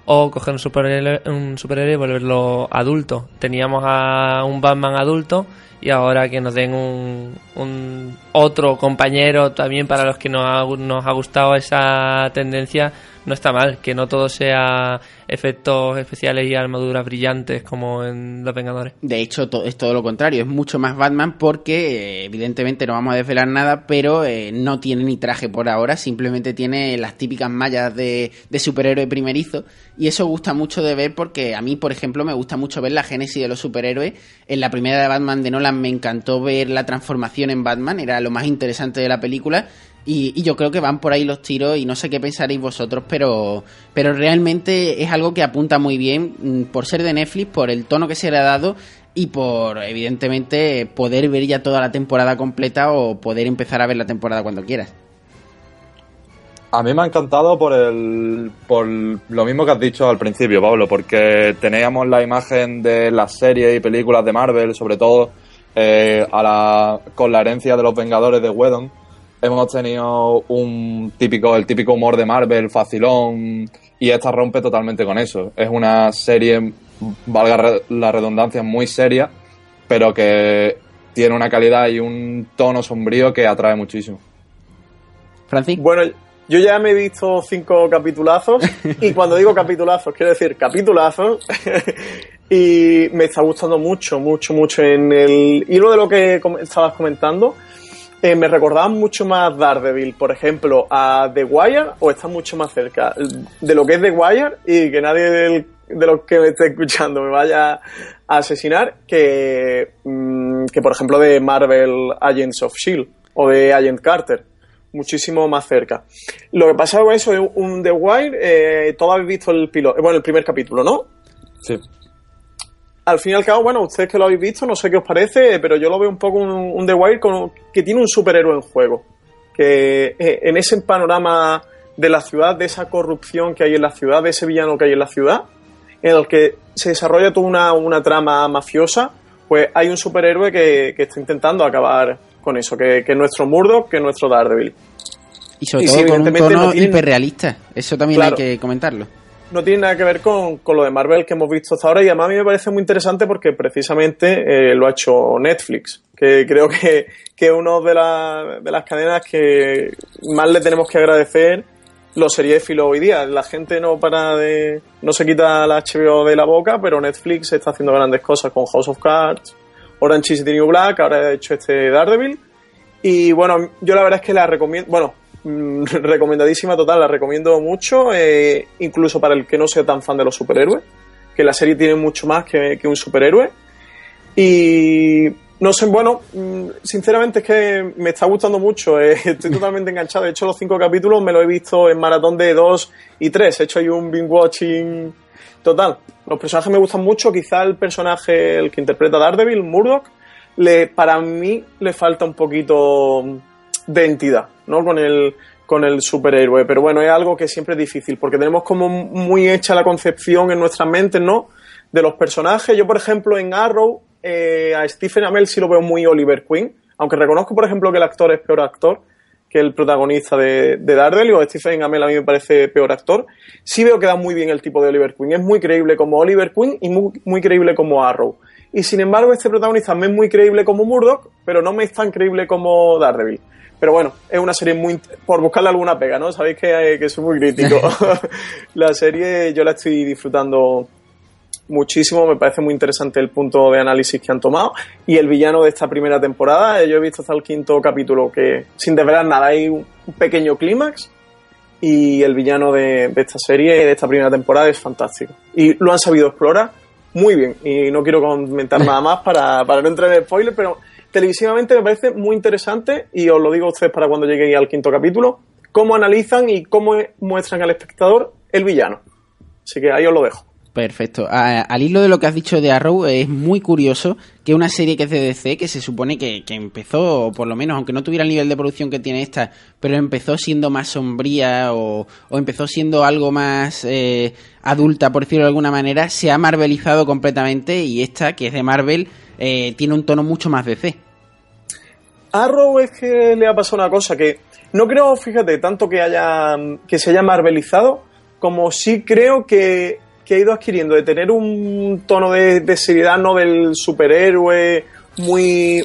o coger un superhéroe, un superhéroe y volverlo adulto. Teníamos a un Batman adulto y ahora que nos den un, un otro compañero también para los que nos ha, nos ha gustado esa tendencia no está mal, que no todo sea efectos especiales y armaduras brillantes como en Los Vengadores. De hecho, es todo lo contrario, es mucho más Batman porque eh, evidentemente no vamos a desvelar nada, pero eh, no tiene ni traje por ahora, simplemente tiene las típicas mallas de, de superhéroe primerizo y eso gusta mucho de ver porque a mí, por ejemplo, me gusta mucho ver la génesis de los superhéroes. En la primera de Batman de Nolan me encantó ver la transformación en Batman, era lo más interesante de la película y, yo creo que van por ahí los tiros y no sé qué pensaréis vosotros, pero, pero realmente es algo que apunta muy bien mm, por ser de Netflix, por el tono que se le ha dado y por, evidentemente, poder ver ya toda la temporada completa o poder empezar a ver la temporada cuando quieras. A mí me ha encantado por el por lo mismo que has dicho al principio, Pablo, porque teníamos la imagen de las series y películas de Marvel, sobre todo eh, con la herencia de los Vengadores de Whedon, hemos tenido un típico, el típico humor de Marvel, facilón, y esta rompe totalmente con eso. Es una serie, valga la redundancia, muy seria, pero que tiene una calidad y un tono sombrío que atrae muchísimo. Francis. Bueno, yo ya me he visto cinco capitulazos, y cuando digo capitulazos, quiero decir capitulazos, y me está gustando mucho, mucho, mucho en el hilo de lo que estabas comentando eh, me recordaban mucho más Daredevil, por ejemplo, a The Wire, o está mucho más cerca de lo que es The Wire y que nadie de los que me esté escuchando me vaya a asesinar, que, mm, que por ejemplo de Marvel Agents of Shield o de Agent Carter. Muchísimo más cerca. Lo que pasa con eso de un The Wire, eh, todos habéis visto el piloto, bueno, el primer capítulo, ¿no? Sí al fin y al cabo, bueno, ustedes que lo habéis visto, no sé qué os parece, pero yo lo veo un poco un, The Wire que tiene un superhéroe en juego. Que eh, en ese panorama de la ciudad, de esa corrupción que hay en la ciudad, de ese villano que hay en la ciudad, en el que se desarrolla toda una, trama mafiosa, pues hay un superhéroe que, está intentando acabar con eso, que, es nuestro Murdoch, que es nuestro Daredevil. Y sobre todo con un tono hiperrealista, eso también hay que comentarlo no tiene nada que ver con, lo de Marvel que hemos visto hasta ahora y además a mí me parece muy interesante porque precisamente eh, lo ha hecho Netflix, que creo que, es una de, de las cadenas que más le tenemos que agradecer los seriéfilos hoy día. La gente no para de... no se quita la HBO de la boca, pero Netflix está haciendo grandes cosas con House of Cards, Orange is the New Black, ahora ha hecho este Daredevil. Y bueno, yo la verdad es que la recomiendo, bueno, Mm, recomendadísima total, la recomiendo mucho, eh, incluso para el que no sea tan fan de los superhéroes, que la serie tiene mucho más que, un superhéroe. Y no sé, bueno, mm, sinceramente es que me está gustando mucho, eh, estoy totalmente enganchado. De hecho, los cinco capítulos me lo he visto en maratón de dos y tres, he hecho ahí un binge watching total. Los personajes me gustan mucho, quizá el personaje, el que interpreta Daredevil, Murdoch, le, para mí le falta un poquito de entidad, ¿no? Con el, con el superhéroe. Pero bueno, es algo que siempre es difícil, porque tenemos como muy hecha la concepción en nuestras mentes, ¿no? De los personajes. Yo, por ejemplo, en Arrow, eh, a Stephen Amell sí lo veo muy Oliver Queen, aunque reconozco, por ejemplo, que el actor es peor actor que el protagonista de, de Daredevil, o Stephen Amell a mí me parece peor actor. Sí veo que da muy bien el tipo de Oliver Queen. Es muy creíble como Oliver Queen y muy, muy creíble como Arrow. Y sin embargo, este protagonista me es muy creíble como Murdoch, pero no me es tan creíble como Daredevil. Pero bueno, es una serie muy... por buscarle alguna pega, ¿no? Sabéis que, que soy muy crítico. la serie yo la estoy disfrutando muchísimo, me parece muy interesante el punto de análisis que han tomado. Y el villano de esta primera temporada, yo he visto hasta el quinto capítulo que, sin desvelar nada, hay un pequeño clímax. Y el villano de, esta serie, de esta primera temporada, es fantástico. Y lo han sabido explorar muy bien. Y no quiero comentar nada más para, para no entrar en spoiler, pero televisivamente me parece muy interesante y os lo digo a ustedes para cuando lleguéis al quinto capítulo. cómo analizan y cómo muestran al espectador el villano. Así que ahí os lo dejo. Perfecto. al hilo de lo que has dicho de Arrow, es muy curioso que una serie que es de DC, que se supone que, empezó, por lo menos, aunque no tuviera el nivel de producción que tiene esta, pero empezó siendo más sombría o, empezó siendo algo más eh, adulta, por decirlo de alguna manera, se ha marvelizado completamente y esta, que es de Marvel, eh, tiene un tono mucho más DC. Arrow es que le ha pasado una cosa que no creo, fíjate, tanto que haya que se haya marvelizado, como sí creo que que ha ido adquiriendo de tener un tono de, seriedad, no del superhéroe muy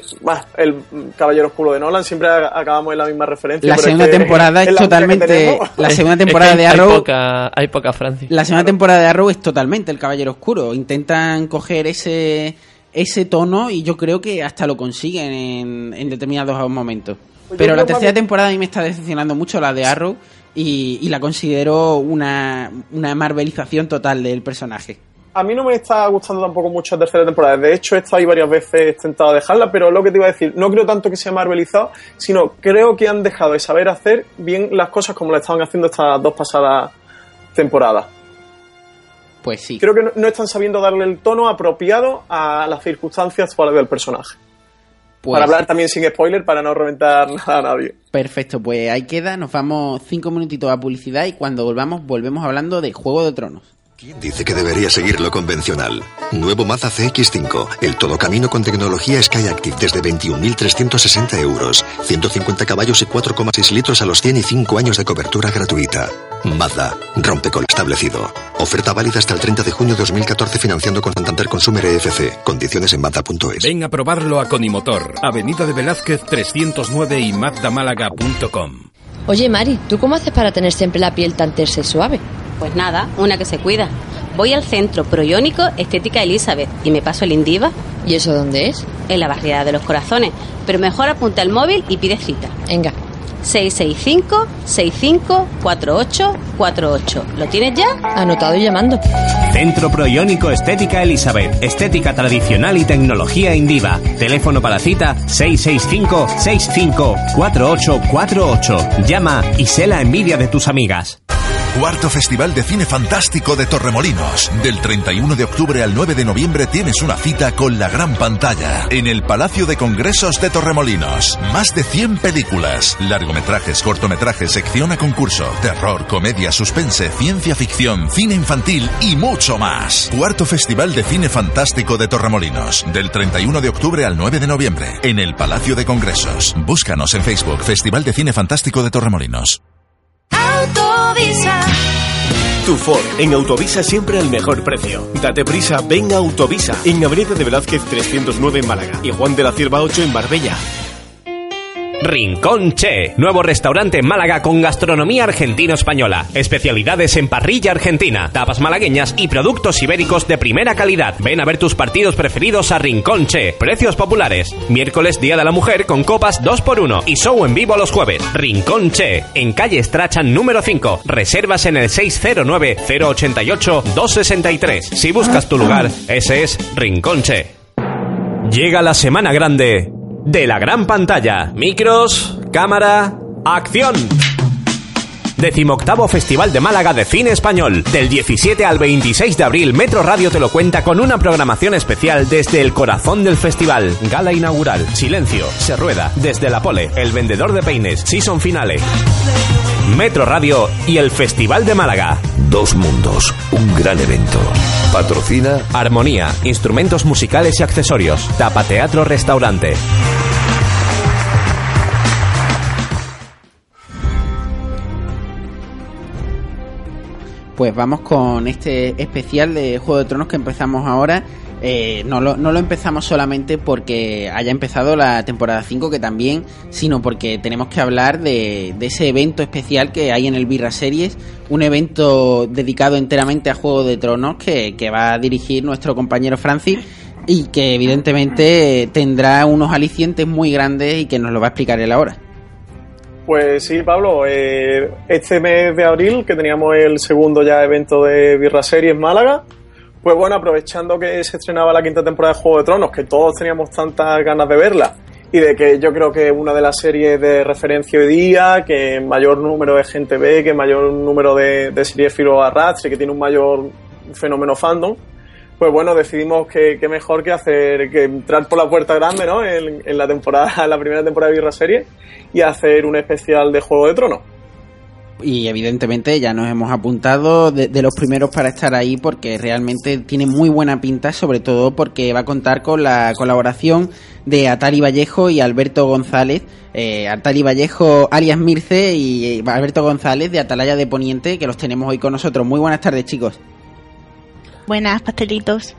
el Caballero Oscuro de Nolan siempre acabamos en la misma referencia la segunda temporada es, totalmente la segunda temporada de Arrow hay poca, hay poca Francia la segunda temporada de Arrow es totalmente el Caballero Oscuro. Intentan coger ese ese tono y yo creo que hasta lo consiguen en, en determinados momentos pues pero la tercera temporada a mí me está decepcionando mucho la de Arrow y, la considero una, una marvelización total del personaje. A mí no me está gustando tampoco mucho la tercera temporada. De hecho, he estado ahí varias veces tentado a dejarla, pero lo que te iba a decir, no creo tanto que sea marvelizado, sino creo que han dejado de saber hacer bien las cosas como la estaban haciendo estas dos pasadas temporadas. Pues sí. Creo que no, no están sabiendo darle el tono apropiado a las circunstancias actuales del personaje. Para pues- hablar también sin spoiler, para no reventar nada a nadie. Perfecto, pues ahí queda, nos vamos cinco minutitos a publicidad y cuando volvamos, volvemos hablando de Juego de Tronos. ¿Quién dice que debería seguir lo convencional? Nuevo Mazda CX5, el todo camino con tecnología Skyactiv desde 21.360 euros, 150 caballos y 4,6 litros a los 100 y 5 años de cobertura gratuita. Mazda, rompe con establecido. Oferta válida hasta el 30 de junio de 2014 financiando con Santander Consumer EFC. Condiciones en Mazda.es. Ven a probarlo a Conimotor, Avenida de Velázquez 309 y mazdamálaga.com. Oye Mari, ¿tú cómo haces para tener siempre la piel tan tersa y suave? Pues nada, una que se cuida. Voy al centro proiónico Estética Elizabeth y me paso el Indiva. ¿Y eso dónde es? En la barriada de los corazones. Pero mejor apunta el móvil y pide cita. Venga. 665-654848. ¿Lo tienes ya? Anotado y llamando. Centro Proiónico Estética Elizabeth. Estética tradicional y tecnología Indiva. Teléfono para cita 665-654848. Llama y sé la envidia de tus amigas. Cuarto Festival de Cine Fantástico de Torremolinos. Del 31 de octubre al 9 de noviembre tienes una cita con la gran pantalla en el Palacio de Congresos de Torremolinos. Más de 100 películas, largometrajes, cortometrajes, sección a concurso, terror, comedia, suspense, ciencia ficción, cine infantil y mucho más. Cuarto Festival de Cine Fantástico de Torremolinos. Del 31 de octubre al 9 de noviembre en el Palacio de Congresos. Búscanos en Facebook Festival de Cine Fantástico de Torremolinos. Autovisa. Tu Ford, en Autovisa siempre al mejor precio. Date prisa, ven a Autovisa, en Avenida de Velázquez 309 en Málaga y Juan de la Cierva 8 en Marbella. Rincón Che, nuevo restaurante en Málaga con gastronomía argentino-española, especialidades en parrilla argentina, tapas malagueñas y productos ibéricos de primera calidad. Ven a ver tus partidos preferidos a Rincón Che, precios populares. Miércoles Día de la Mujer con copas 2x1 y show en vivo los jueves. Rincón Che, en calle Strachan número 5. Reservas en el 609-088-263. Si buscas tu lugar, ese es Rincón Che. Llega la semana grande de la gran pantalla. Micros, cámara, acción. Decimoctavo Festival de Málaga de Cine Español. Del 17 al 26 de abril, Metro Radio te lo cuenta con una programación especial desde el corazón del festival. Gala inaugural, Silencio, Se Rueda, Desde la Pole, El Vendedor de Peines, Season Finale. Metro Radio y el Festival de Málaga. Dos mundos, un gran evento. Patrocina Armonía, instrumentos musicales y accesorios. Tapa Teatro Restaurante. Pues vamos con este especial de Juego de Tronos que empezamos ahora. Eh, no, lo, no, lo, empezamos solamente porque haya empezado la temporada 5, que también, sino porque tenemos que hablar de, ese evento especial que hay en el Birra Series, un evento dedicado enteramente a Juego de Tronos que, que va a dirigir nuestro compañero Francis y que evidentemente tendrá unos alicientes muy grandes y que nos lo va a explicar él ahora. Pues sí, Pablo, eh, este mes de abril, que teníamos el segundo ya evento de Birra Series Málaga, pues bueno, aprovechando que se estrenaba la quinta temporada de Juego de Tronos, que todos teníamos tantas ganas de verla, y de que yo creo que una de las series de referencia hoy día, que mayor número de gente ve, que mayor número de, de series filo arrastre, que tiene un mayor fenómeno fandom, pues bueno, decidimos que, mejor que hacer, que entrar por la puerta grande, ¿no? En, la temporada, la primera temporada de Birra Serie y hacer un especial de Juego de Tronos y evidentemente ya nos hemos apuntado de, de, los primeros para estar ahí porque realmente tiene muy buena pinta, sobre todo porque va a contar con la colaboración de Atari Vallejo y Alberto González. Eh, Atari Vallejo, alias Mirce y Alberto González de Atalaya de Poniente, que los tenemos hoy con nosotros. Muy buenas tardes, chicos. Buenas, pastelitos.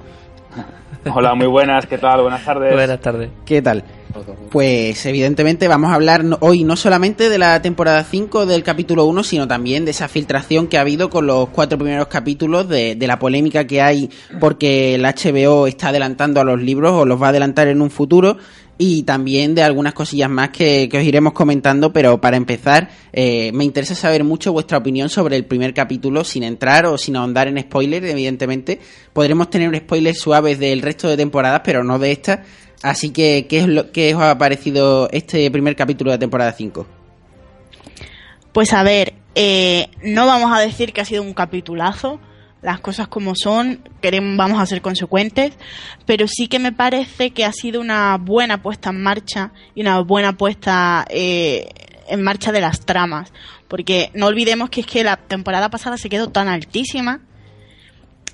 Hola, muy buenas, ¿qué tal? Buenas tardes. Buenas tardes. ¿Qué tal? Pues evidentemente vamos a hablar hoy no solamente de la temporada 5 del capítulo 1, sino también de esa filtración que ha habido con los cuatro primeros capítulos, de, la polémica que hay porque el HBO está adelantando a los libros o los va a adelantar en un futuro. Y también de algunas cosillas más que, que os iremos comentando, pero para empezar, eh, me interesa saber mucho vuestra opinión sobre el primer capítulo, sin entrar o sin ahondar en spoilers, evidentemente. Podremos tener spoilers suaves del resto de temporadas, pero no de esta. Así que, ¿qué, es lo, qué os ha parecido este primer capítulo de temporada 5? Pues a ver, eh, no vamos a decir que ha sido un capitulazo, las cosas como son, queremos, vamos a ser consecuentes, pero sí que me parece que ha sido una buena puesta en marcha y una buena puesta eh, en marcha de las tramas, porque no olvidemos que es que la temporada pasada se quedó tan altísima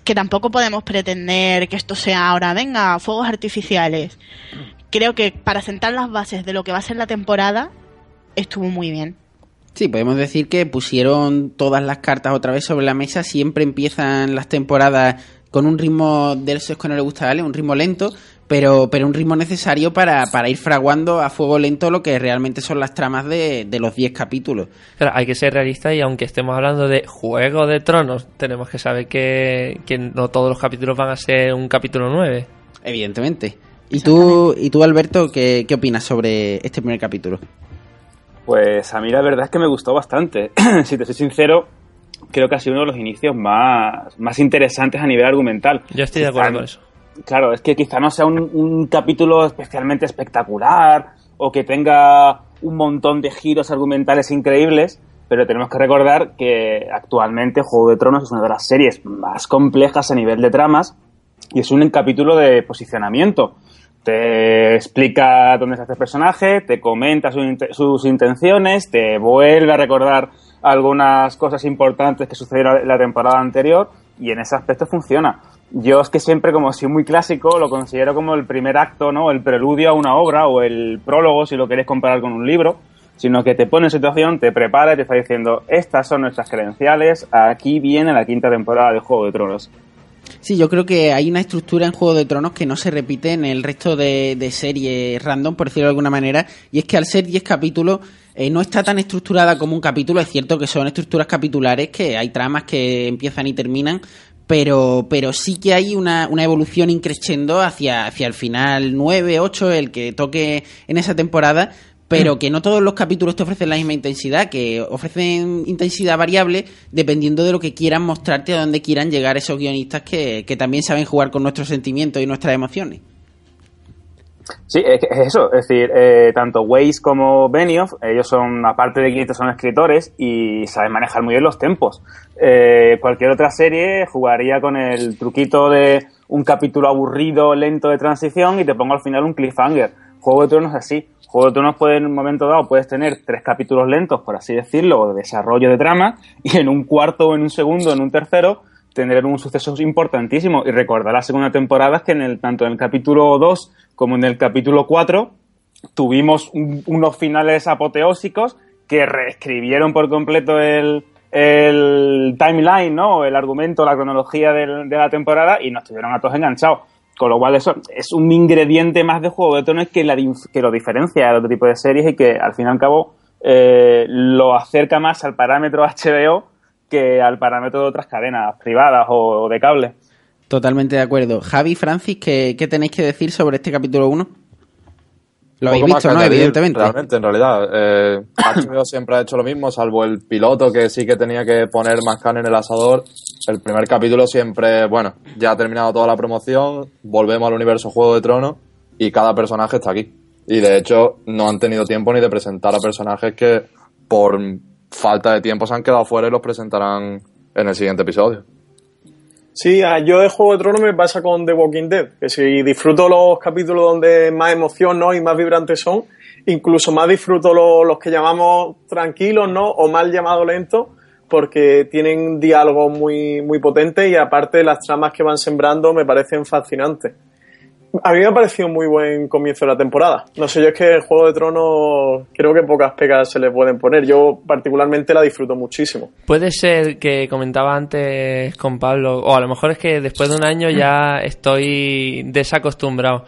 que tampoco podemos pretender que esto sea ahora, venga, fuegos artificiales. Creo que para sentar las bases de lo que va a ser la temporada estuvo muy bien. Sí, podemos decir que pusieron todas las cartas otra vez sobre la mesa. Siempre empiezan las temporadas con un ritmo de esos que no le gusta, ¿vale? Un ritmo lento, pero, pero un ritmo necesario para, para ir fraguando a fuego lento lo que realmente son las tramas de, de los 10 capítulos. Pero hay que ser realista y aunque estemos hablando de Juego de Tronos, tenemos que saber que, que no todos los capítulos van a ser un capítulo 9. Evidentemente. ¿Y tú, y tú Alberto, qué, qué opinas sobre este primer capítulo? Pues a mí la verdad es que me gustó bastante. si te soy sincero, creo que ha sido uno de los inicios más, más interesantes a nivel argumental. Yo estoy de acuerdo con eso. Claro, es que quizá no sea un, capítulo especialmente espectacular o que tenga un montón de giros argumentales increíbles, pero tenemos que recordar que actualmente Juego de Tronos es una de las series más complejas a nivel de tramas y es un capítulo de posicionamiento te explica dónde está este personaje, te comenta su, sus intenciones, te vuelve a recordar algunas cosas importantes que sucedieron la temporada anterior y en ese aspecto funciona. Yo es que siempre, como soy muy clásico, lo considero como el primer acto, ¿no? El preludio a una obra o el prólogo, si lo queréis comparar con un libro, sino que te pone en situación, te prepara y te está diciendo, estas son nuestras credenciales, aquí viene la quinta temporada de Juego de Tronos. Sí, yo creo que hay una estructura en Juego de Tronos que no se repite en el resto de, de series random, por decirlo de alguna manera, y es que al ser 10 capítulos eh, no está tan estructurada como un capítulo, es cierto que son estructuras capitulares, que hay tramas que empiezan y terminan, pero, pero sí que hay una, una evolución increciendo hacia, hacia el final 9, 8, el que toque en esa temporada, pero que no todos los capítulos te ofrecen la misma intensidad, que ofrecen intensidad variable dependiendo de lo que quieran mostrarte, a dónde quieran llegar esos guionistas que, que también saben jugar con nuestros sentimientos y nuestras emociones. Sí, es, eso, es decir, eh, tanto Weiss como Benioff, ellos son, aparte de guionistas, son escritores y saben manejar muy bien los tempos. Eh, cualquier otra serie jugaría con el truquito de un capítulo aburrido, lento de transición y te pongo al final un cliffhanger. Juego de Tronos es así. Juego de Tronos puede en un momento dado puedes tener tres capítulos lentos, por así decirlo, de desarrollo de trama, y en un cuarto o en un segundo, en un tercero, tener un suceso importantísimo. Y recordar la segunda temporada es que en el, tanto en el capítulo 2 como en el capítulo 4 tuvimos un, unos finales apoteósicos que reescribieron por completo el, el timeline, ¿no? El argumento, la cronología de la temporada y nos tuvieron a todos enganchados. Con lo cual eso es un ingrediente más de Juego de Tronos que, que lo diferencia de otro tipo de series y que al fin y al cabo eh, lo acerca más al parámetro HBO que al parámetro de otras cadenas privadas o, o de cable. Totalmente de acuerdo. Javi, Francis, ¿qué, qué tenéis que decir sobre este capítulo 1? Lo habéis visto, ¿no? añadir, Evidentemente. Realmente, en realidad. Eh, HBO siempre ha hecho lo mismo, salvo el piloto que sí que tenía que poner más carne en el asador. El primer capítulo siempre, bueno, ya ha terminado toda la promoción, volvemos al universo Juego de Tronos y cada personaje está aquí. Y de hecho no han tenido tiempo ni de presentar a personajes que por falta de tiempo se han quedado fuera y los presentarán en el siguiente episodio. Sí, a- yo de Juego de Tronos me pasa con The Walking Dead, que si disfruto los capítulos donde más emoción ¿no? y más vibrantes son, incluso más disfruto lo- los que llamamos tranquilos ¿no? o mal llamados lentos, porque tienen diálogos muy, muy potentes y aparte las tramas que van sembrando me parecen fascinantes. A mí me ha parecido muy buen comienzo de la temporada. No sé, yo es que el Juego de Tronos creo que pocas pegas se le pueden poner. Yo particularmente la disfruto muchísimo. Puede ser que comentaba antes con Pablo, o a lo mejor es que después de un año ya estoy desacostumbrado,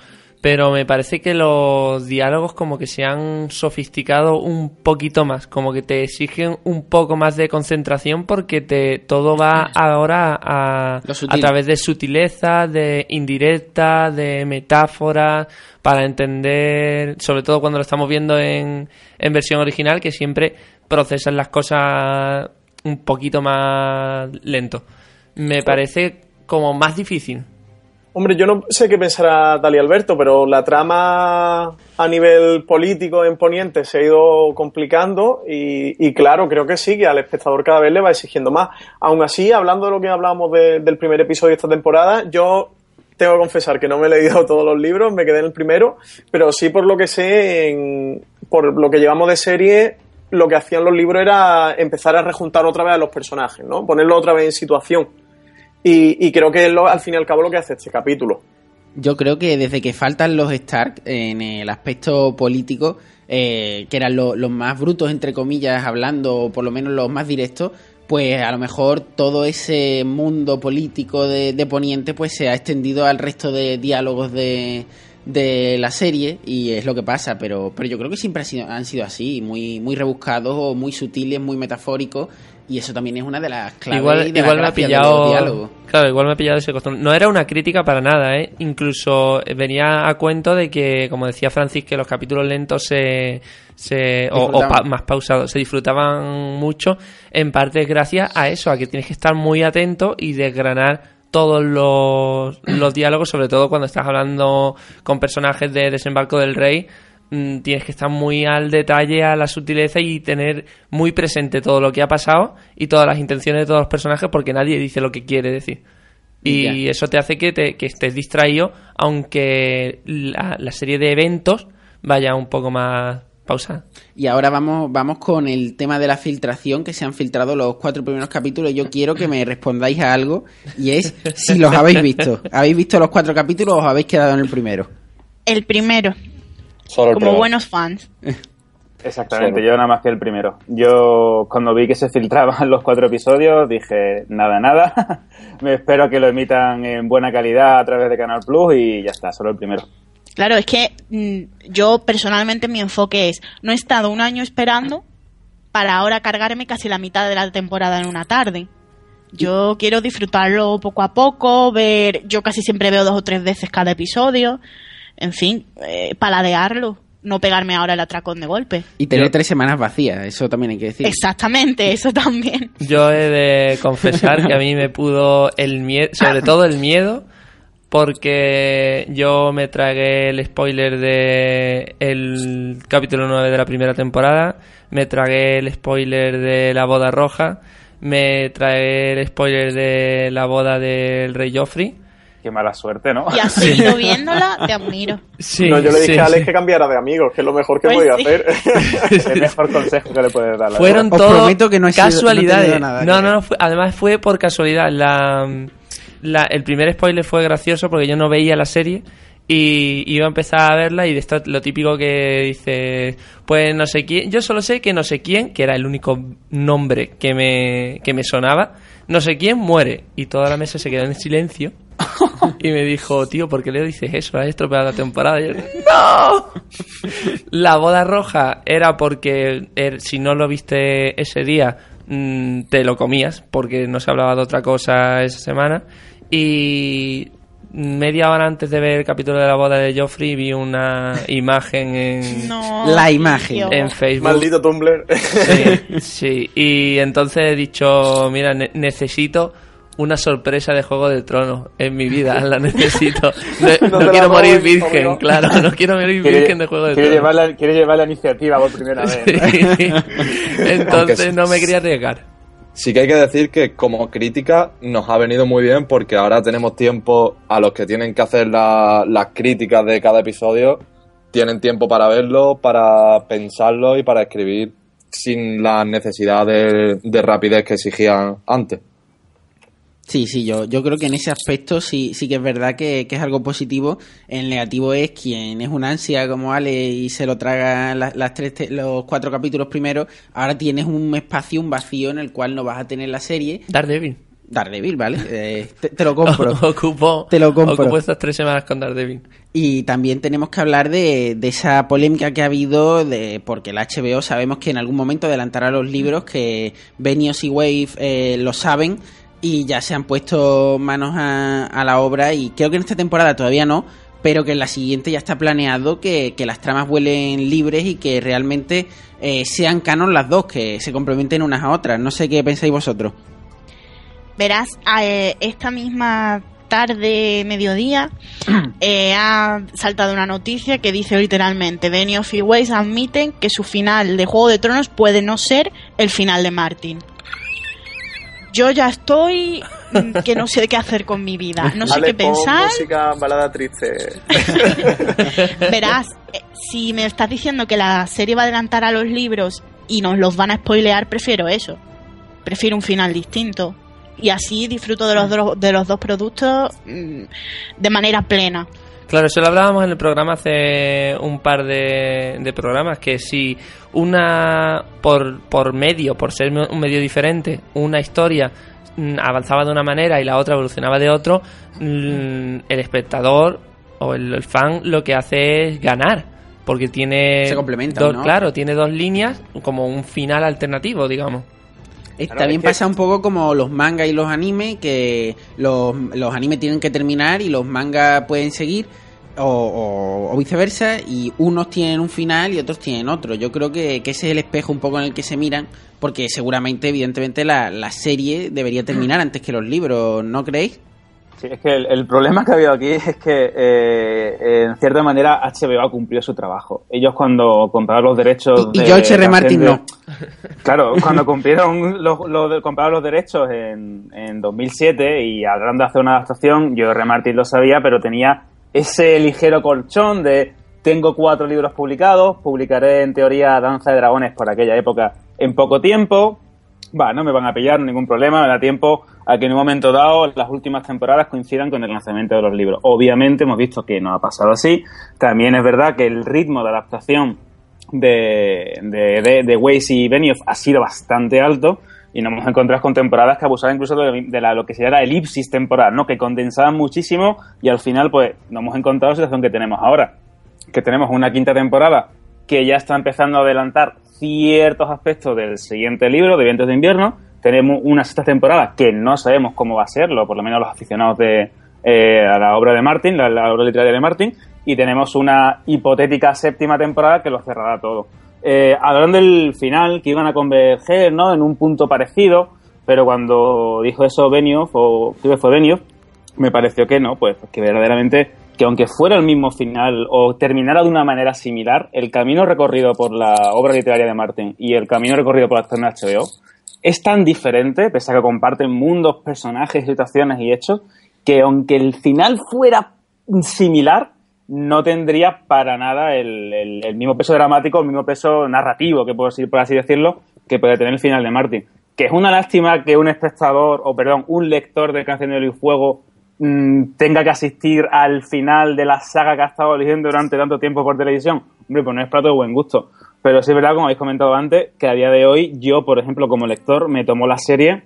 pero me parece que los diálogos como que se han sofisticado un poquito más, como que te exigen un poco más de concentración porque te todo va ahora a, a través de sutileza, de indirecta, de metáfora, para entender, sobre todo cuando lo estamos viendo en, en versión original, que siempre procesan las cosas un poquito más lento. Me parece como más difícil. Hombre, yo no sé qué pensará Dali Alberto, pero la trama a nivel político en Poniente se ha ido complicando y, y claro, creo que sí, que al espectador cada vez le va exigiendo más. Aún así, hablando de lo que hablábamos de- del primer episodio de esta temporada, yo tengo que confesar que no me he leído todos los libros, me quedé en el primero, pero sí por lo que sé, en- por lo que llevamos de serie, lo que hacían los libros era empezar a rejuntar otra vez a los personajes, ¿no? Ponerlo otra vez en situación. Y, y creo que es lo, al fin y al cabo lo que hace este capítulo. Yo creo que desde que faltan los Stark en el aspecto político, eh, que eran lo- los más brutos, entre comillas, hablando, o por lo menos los más directos, pues a lo mejor todo ese mundo político de, Poniente pues se ha extendido al resto de diálogos de, de la serie y es lo que pasa, pero, pero yo creo que siempre ha sido- han sido así, muy, muy rebuscados o muy sutiles, muy metafóricos y eso también es una de las claves igual de igual las me ha pillado claro igual me ha pillado ese costumbre no era una crítica para nada ¿eh? incluso venía a cuento de que como decía Francis que los capítulos lentos se, se o, o Disfrutaban. pa- más pausados se disfrutaban mucho en parte gracias a eso a que tienes que estar muy atento y desgranar todos los, los diálogos sobre todo cuando estás hablando con personajes de desembarco del rey mm, tienes que estar muy al detalle, a la sutileza y tener muy presente todo lo que ha pasado y todas las intenciones de todos los personajes porque nadie dice lo que quiere decir. Y Ya. eso te hace que, te, que estés distraído, aunque la, la serie de eventos vaya un poco más pausada. Y ahora vamos, vamos con el tema de la filtración, que se han filtrado los cuatro primeros capítulos. Yo quiero que me respondáis a algo, y es si los habéis visto. ¿Habéis visto los cuatro capítulos o os habéis quedado en el primero? El primero, Solo como primero. buenos fans. Exactamente, yo nada más que el primero. Yo cuando vi que se filtraban los cuatro episodios dije, nada, nada, me espero que lo emitan en buena calidad a través de Canal Plus y ya está, solo el primero. Claro, es que mm, yo personalmente mi enfoque es, no he estado un año esperando para ahora cargarme casi la mitad de la temporada en una tarde. Yo quiero disfrutarlo poco a poco, ver, yo casi siempre veo dos o tres veces cada episodio, en fin, eh, paladearlo, no pegarme ahora el atracón de golpe. Y tener Yo- tres semanas vacías, eso también hay que decir. Exactamente, eso también. Yo he de confesar que a mí me pudo el miedo, sobre todo el miedo, porque yo me tragué el spoiler de el capítulo 9 de la primera temporada, me tragué el spoiler de la boda roja, me tragué el spoiler de la boda del rey Joffrey. Qué mala suerte, ¿no? Y has seguido viéndola, te admiro. Sí, no, yo le dije sí, a Alex sí. que cambiara de amigos, que es lo mejor que Pues podía sí. hacer. el mejor consejo que le puedes dar. la Fueron Os todo prometo que no he sido- no casualidades. nada no, no, no, fue- además fue por casualidad. La, la- el primer spoiler fue gracioso porque yo no veía la serie y iba a empezar a verla y de esto lo típico que dice, pues no sé quién, yo solo sé que no sé quién, que era el único nombre que me, que me sonaba, no sé quién muere y toda la mesa se quedó en silencio. Y me dijo, tío, ¿por qué le dices eso? Has estropeado la temporada. Y yo, ¡No! La boda roja era porque er- si no lo viste ese día, mm, te lo comías, porque no se hablaba de otra cosa esa semana. Y media hora antes de ver el capítulo de la boda de Joffrey vi una imagen en, No, La imagen. en Facebook. Maldito Tumblr. Sí, sí. Y entonces he dicho, mira, ne- necesito una sorpresa de Juego de Tronos en mi vida, la necesito. No, No no te quiero morir doy, virgen, claro, no quiero morir Quiere- virgen de Juego de quiere Tronos. llevar, la, quiere llevar la iniciativa por primera vez. Entonces Aunque no me quería arriesgar. Sí que hay que decir que como crítica nos ha venido muy bien porque ahora tenemos tiempo a los que tienen que hacer la- las críticas de cada episodio, tienen tiempo para verlo, para pensarlo y para escribir sin la necesidad de, de rapidez que exigían antes. Sí, sí, yo, yo creo que en ese aspecto sí, sí que es verdad que, que es algo positivo. El negativo es quien es una ansia como Ale y se lo traga la- las tres, los cuatro capítulos primero. Ahora tienes un espacio, un vacío en el cual no vas a tener la serie. Daredevil. Daredevil, ¿vale? Eh, te, te lo compro. Ocupó, Te lo compro. ocupó estas tres semanas con Daredevil. Y también tenemos que hablar de, de esa polémica que ha habido, de porque el HBO sabemos que en algún momento adelantará los libros, que Benioff y Wave eh, lo saben y ya se han puesto manos a, a la obra y creo que en esta temporada todavía no, pero que en la siguiente ya está planeado que, que las tramas vuelen libres y que realmente eh, sean canon las dos, que se complementen unas a otras. No sé qué pensáis vosotros. Verás, eh, esta misma tarde, mediodía, eh, ha saltado una noticia que dice literalmente, Benioff y Weiss admiten que su final de Juego de Tronos puede no ser el final de Martin. Yo ya estoy mm, que no sé qué hacer con mi vida, no sé Ale, qué pensar. música balada triste. Verás, eh, si me estás diciendo que la serie va a adelantar a los libros y nos los van a spoilear, prefiero eso. Prefiero un final distinto. Y así disfruto de los, dro- de los dos productos mm, de manera plena. Claro, eso lo hablábamos en el programa hace un par de, de programas, que si una, por, por medio, por ser un medio diferente, una historia mm, avanzaba de una manera y la otra evolucionaba de otro, mm, el espectador o el, el fan lo que hace es ganar, porque tiene... Se complementan, dos- ¿no? Claro, tiene dos líneas como un final alternativo, digamos. Eh, Claro, También es que- pasa un poco como los mangas y los animes, que los, los animes tienen que terminar y los mangas pueden seguir, o, o- o viceversa, y unos tienen un final y otros tienen otro. Yo creo que, que ese es el espejo un poco en el que se miran, porque seguramente, evidentemente, la, la serie debería terminar antes que los libros, ¿no creéis? Sí, es que el, el problema que ha habido aquí es que, eh, en cierta manera, HBO ha cumplido su trabajo. Ellos cuando compraron los derechos... Y de George R. Martin no. Claro, cuando cumplieron los, los- compraron los derechos en, en 2007 y hablaron de hacer una adaptación, yo R. Martin lo sabía, pero tenía ese ligero colchón de tengo cuatro libros publicados, publicaré en teoría Danza de Dragones por aquella época en poco tiempo, va, no me van a pillar, ningún problema, me da tiempo a que en un momento dado las últimas temporadas coincidan con el lanzamiento de los libros. Obviamente hemos visto que no ha pasado así, también es verdad que el ritmo de adaptación de, de, de, de y Benioff ha sido bastante alto y nos hemos encontrado con temporadas que abusaban incluso de, de la, lo que sería la elipsis temporal, ¿no? que condensaban muchísimo y al final pues nos hemos encontrado la situación que tenemos ahora, que tenemos una quinta temporada que ya está empezando a adelantar ciertos aspectos del siguiente libro, de Vientos de Invierno, tenemos una sexta temporada que no sabemos cómo va a serlo, por lo menos los aficionados de, eh, a la obra de Martin, la, obra literaria de Martin, y tenemos una hipotética séptima temporada que lo cerrará todo. Eh, hablaron del final, que iban a converger ¿no? en un punto parecido, pero cuando dijo eso Benioff, o creo que fue Benioff, me pareció que no, pues que verdaderamente, que aunque fuera el mismo final o terminara de una manera similar, el camino recorrido por la obra literaria de Martin y el camino recorrido por la acción de HBO es tan diferente, pese a que comparten mundos, personajes, situaciones y hechos, que aunque el final fuera similar, no tendría para nada el, el- mismo peso dramático, el mismo peso narrativo, que puedo decir, por así decirlo, que puede tener el final de Martin. Que es una lástima que un espectador, o perdón, un lector de Canción de Fuego mm, tenga que asistir al final de la saga que ha estado leyendo durante tanto tiempo por televisión. Hombre, pues no es plato de buen gusto. Pero sí es verdad, como habéis comentado antes, que a día de hoy yo, por ejemplo, como lector, me tomo la serie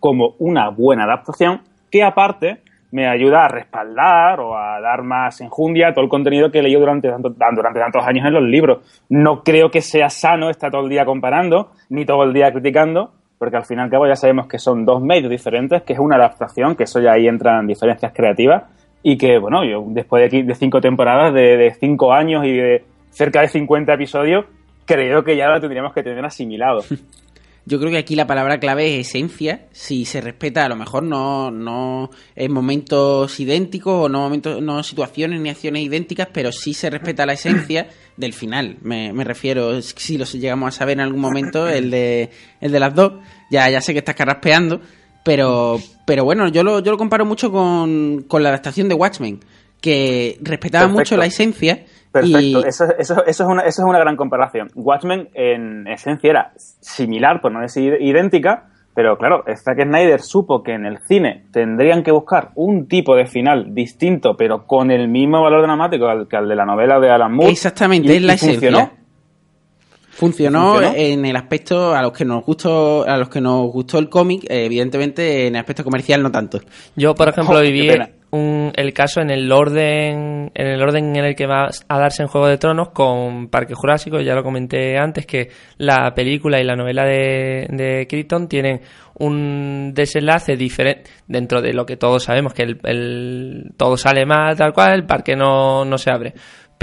como una buena adaptación que aparte me ayuda a respaldar o a dar más enjundia todo el contenido que he leído durante, tanto- durante tantos años en los libros. No creo que sea sano estar todo el día comparando, ni todo el día criticando, porque al fin y al cabo ya sabemos que son dos medios diferentes, que es una adaptación, que eso ya ahí entran diferencias creativas, y que, bueno, yo después de, aquí, de cinco temporadas, de, de cinco años y de cerca de 50 episodios, creo que ya lo tendríamos que tener asimilado. Yo creo que aquí la palabra clave es esencia. Si se respeta, a lo mejor no, no en momentos idénticos o no momentos, no situaciones ni acciones idénticas, pero sí se respeta la esencia del final. Me, refiero, si lo llegamos a saber en algún momento, el de, el de las dos. Ya, ya sé que estás carraspeando, pero, pero bueno, yo lo, yo lo comparo mucho con, con la adaptación de Watchmen, que respetaba Perfecto. mucho la esencia. Perfecto, Y, eso, eso, eso, es una, eso es una gran comparación. Watchmen en esencia era similar, por no decir idéntica, pero claro, Zack Snyder supo que en el cine tendrían que buscar un tipo de final distinto, pero con el mismo valor dramático al- que al de la novela de Alan Moore. Exactamente, y- es la y funcionó. esencia. Funcionó, ¿Funcionó? en el aspecto a los que nos gustó a los que nos gustó el cómic, evidentemente en el aspecto comercial no tanto. Yo, por ejemplo, viví. Un- el caso en el orden en el orden en el que va a darse en Juego de Tronos con Parque Jurásico, ya lo comenté antes, que la película y la novela de, de Crichton tienen un desenlace diferente dentro de lo que todos sabemos, que el, el- todo sale mal, tal cual, el parque no, no se abre.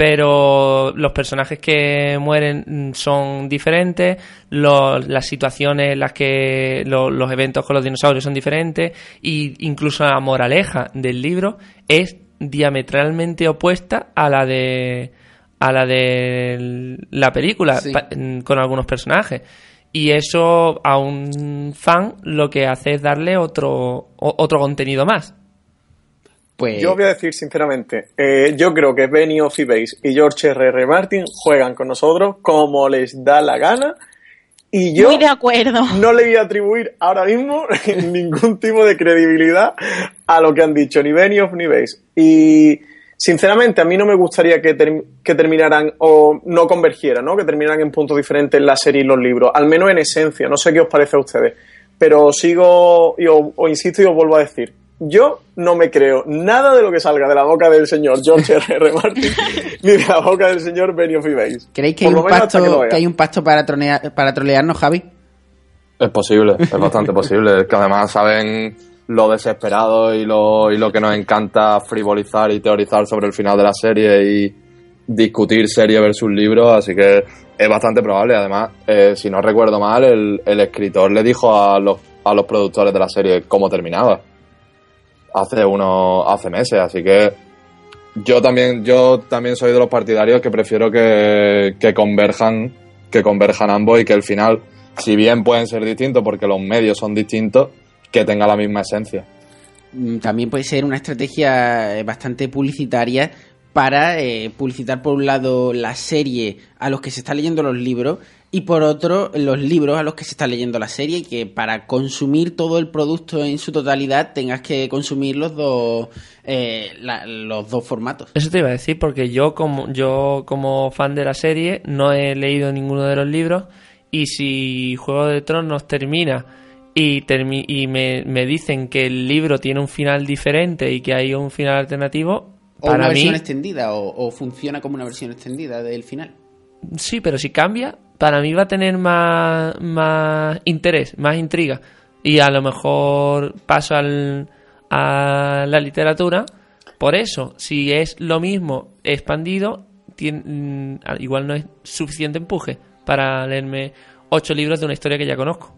Pero los personajes que mueren mm, son diferentes, los- las situaciones en las que lo- los eventos con los dinosaurios son diferentes, y incluso la moraleja del libro es diametralmente opuesta a la de a la de la película Sí. pa- mm, con algunos personajes y eso a un fan lo que hace es darle otro o- otro contenido más Pues Yo voy a decir sinceramente, eh, yo creo que Benioff y Weiss y George R.R. Martin juegan con nosotros como les da la gana y yo Muy de acuerdo. no le voy a atribuir ahora mismo ningún tipo de credibilidad a lo que han dicho ni Benioff ni Weiss. Y sinceramente a mí no me gustaría que, que terminaran o no convergieran, ¿no? que terminaran en puntos diferentes la serie y los libros, al menos en esencia, no sé qué os parece a ustedes, pero sigo y os, os insisto y os vuelvo a decir. Yo no me creo nada de lo que salga de la boca del señor George R.R. Martin ni de la boca del señor Benioff y Weiss. ¿creéis que hay, un pacto, que que hay un pacto para, tronear, para trolearnos, Javi? Es posible, es bastante posible. Es que además saben lo desesperado y lo, y lo que nos encanta frivolizar y teorizar sobre el final de la serie y discutir serie versus libro, así que es bastante probable. Además, eh, si no recuerdo mal, el, el escritor le dijo a los, a los productores de la serie cómo terminaba. Hace unos, hace meses, así que yo también, yo también soy de los partidarios que prefiero que, que converjan, que converjan ambos y que el final, si bien pueden ser distintos porque los medios son distintos, que tenga la misma esencia. Mm, También puede ser una estrategia eh, bastante publicitaria para eh, publicitar por un lado la serie a los que se están leyendo los libros y por otro los libros a los que se está leyendo la serie y que para consumir todo el producto en su totalidad tengas que consumir los dos eh, la- los dos formatos. Eso te iba a decir porque yo como yo como fan de la serie no he leído ninguno de los libros y si Juego de Tronos termina y, termi- y me, me dicen que el libro tiene un final diferente y que hay un final alternativo, O una mí versión extendida o, o funciona como una versión extendida del final. sí, pero si cambia, para mí va a tener más, más interés, más intriga y a lo mejor paso al, a la literatura. Por eso, si es lo mismo expandido, mm, igual no es suficiente empuje para leerme ocho libros de una historia que ya conozco.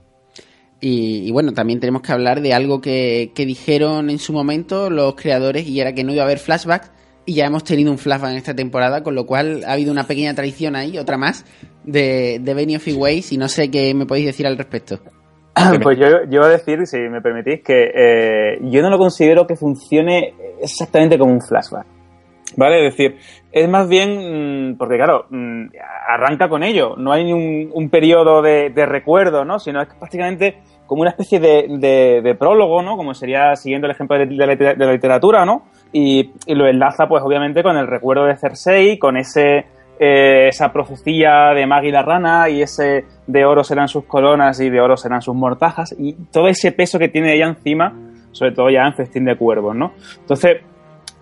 Y, bueno, también tenemos que hablar de algo que, que dijeron en su momento los creadores y era que no iba a haber flashbacks y ya hemos tenido un flashback en esta temporada, con lo cual ha habido una pequeña tradición ahí, otra más, de, de Benioff y Weiss y no sé qué me podéis decir al respecto. Pues yo, yo iba a decir, si me permitís, que eh, yo no lo considero que funcione exactamente como un flashback. ¿Vale? Es decir, es más bien, mm, porque claro, mm, arranca con ello, no hay ni un, un periodo de, de recuerdo, ¿no? Sino es prácticamente como una especie de, de- de prólogo, ¿no? Como sería siguiendo el ejemplo de, de la, de la literatura, ¿no? Y, y lo enlaza, pues obviamente, con el recuerdo de Cersei, con ese eh, esa profecía de Maggie la rana y ese de oro serán sus coronas y de oro serán sus mortajas y todo ese peso que tiene ella encima, sobre todo ya en Festín de Cuervos, ¿no? Entonces,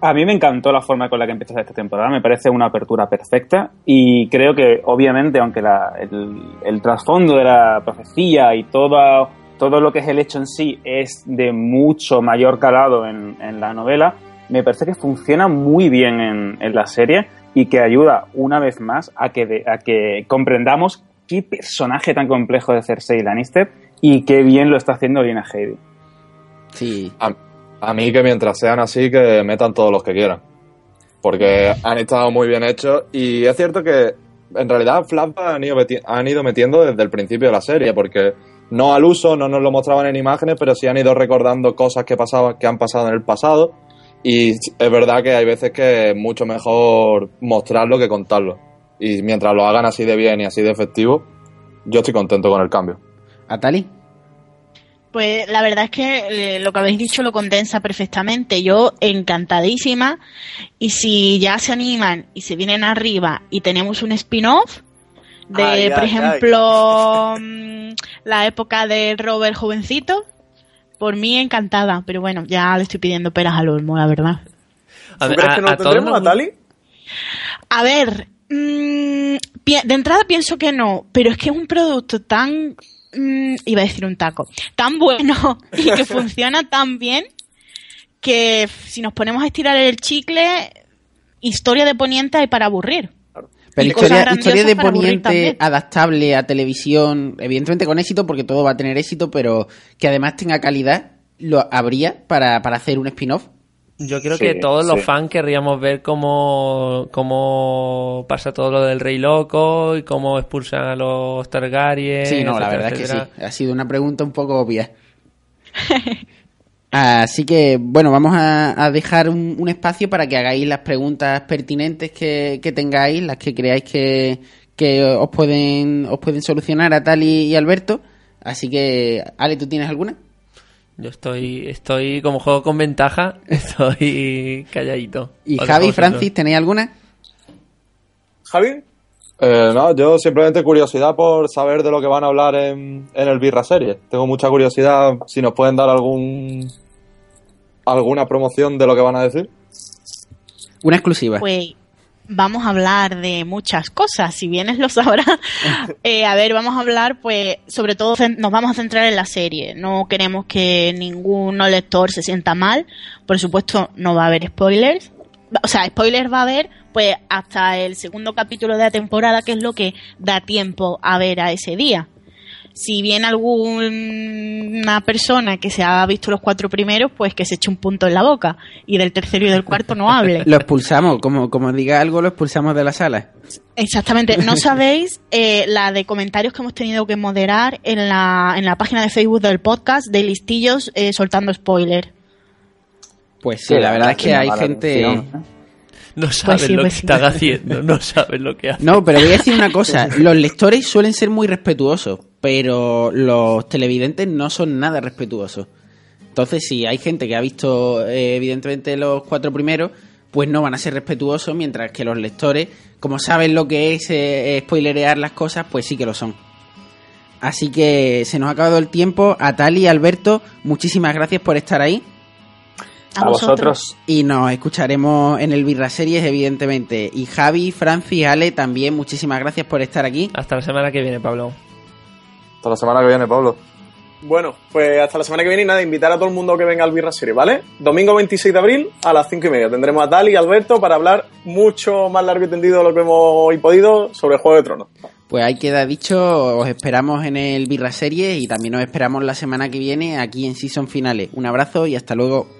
a mí me encantó la forma con la que empieza esta temporada, me parece una apertura perfecta y creo que obviamente, aunque el, trasfondo de la profecía y todo, todo lo que es el hecho en sí es de mucho mayor calado en, la novela, me parece que funciona muy bien en, en la serie y que ayuda una vez más a que, de- a que comprendamos qué personaje tan complejo de Cersei Lannister y qué bien lo está haciendo Lina Headey. Sí. A, a mí que mientras sean así, que metan todos los que quieran. Porque han estado muy bien hechos y es cierto que en realidad flashbacks han ido, han ido metiendo desde el principio de la serie, porque no al uso, no nos lo mostraban en imágenes, pero sí han ido recordando cosas que pasaban, que han pasado en el pasado. Y es verdad que hay veces que es mucho mejor mostrarlo que contarlo. Y mientras lo hagan así de bien y así de efectivo, yo estoy contento con el cambio. ¿Atali? Pues la verdad es que eh, lo que habéis dicho lo condensa perfectamente. Yo encantadísima. Y si ya se animan y se vienen arriba y tenemos un spin-off de, Ay, por ay, ejemplo, mm, la época de Robert jovencito, por mí encantada. Pero bueno, ya le estoy pidiendo peras al olmo, la verdad. A ¿Tú ver, crees a- que no a tendremos, nos- Natali? A ver, mm, pi- de entrada pienso que no, pero es que es un producto tan, mm, iba a decir un taco, tan bueno y que funciona tan bien que si nos ponemos a estirar el chicle, historia de Poniente hay para aburrir. Pero Y historia, historia de Poniente adaptable a televisión, evidentemente con éxito, porque todo va a tener éxito, pero que además tenga calidad, lo habría para, para hacer un spin-off. Yo creo Sí, que todos los fans querríamos ver cómo, cómo pasa todo lo del Rey Loco y cómo expulsan a los Targaryen. Sí, no, la etcétera, verdad es que sí. Ha sido una pregunta un poco obvia. Así que, bueno, vamos a, a dejar un, un espacio para que hagáis las preguntas pertinentes que, que tengáis, las que creáis que, que os pueden os pueden solucionar a Tali y Alberto. Así que, Ale, ¿tú tienes alguna? Yo estoy, estoy como juego con ventaja, estoy calladito. ¿Y Javi, Francis, tenéis alguna? Javi, Eh, no, yo simplemente curiosidad por saber de lo que van a hablar en, en el Birra Serie. Tengo mucha curiosidad si nos pueden dar algún alguna promoción de lo que van a decir. Una exclusiva. Pues vamos a hablar de muchas cosas, si vienes lo sabrás. Eh, a ver, vamos a hablar, pues, sobre todo nos vamos a centrar en la serie. No queremos que ningún lector se sienta mal. Por supuesto, no va a haber spoilers. O sea, spoilers va a haber, pues, hasta el segundo capítulo de la temporada, que es lo que da tiempo a ver a ese día. Si viene alguna persona que se ha visto los cuatro primeros, pues que se eche un punto en la boca. Y del tercero y del cuarto no hable. Lo expulsamos, como, como diga algo, lo expulsamos de la sala. Exactamente. No sabéis eh, la de comentarios que hemos tenido que moderar en la, en la página de Facebook del podcast de listillos eh, soltando spoiler. Pues sí, la verdad es que hay gente... No saben sí, lo pues que sí. están haciendo, no saben lo que hacen. No, pero voy a decir una cosa. Los lectores suelen ser muy respetuosos, pero los televidentes no son nada respetuosos. Entonces, si hay gente que ha visto, eh, evidentemente, los cuatro primeros, pues no van a ser respetuosos, mientras que los lectores, como saben lo que es eh, spoilerear las cosas, pues sí que lo son. Así que se nos ha acabado el tiempo. A Tali y Alberto, muchísimas gracias por estar ahí. A, vosotros. Y nos escucharemos en el Birra Series, evidentemente. Y Javi, Francis, Ale, también muchísimas gracias por estar aquí. Hasta la semana que viene, Pablo. Hasta la semana que viene, Pablo. Bueno, pues hasta la semana que viene y nada, invitar a todo el mundo que venga al Birra Serie, ¿vale? Domingo 26 de abril a las 5 y media. Tendremos a Tali y Alberto para hablar mucho más largo y tendido de lo que hemos hoy podido sobre Juego de Tronos. Pues ahí queda dicho, os esperamos en el Birra Series y también os esperamos la semana que viene aquí en Season Finales. Un abrazo y hasta luego.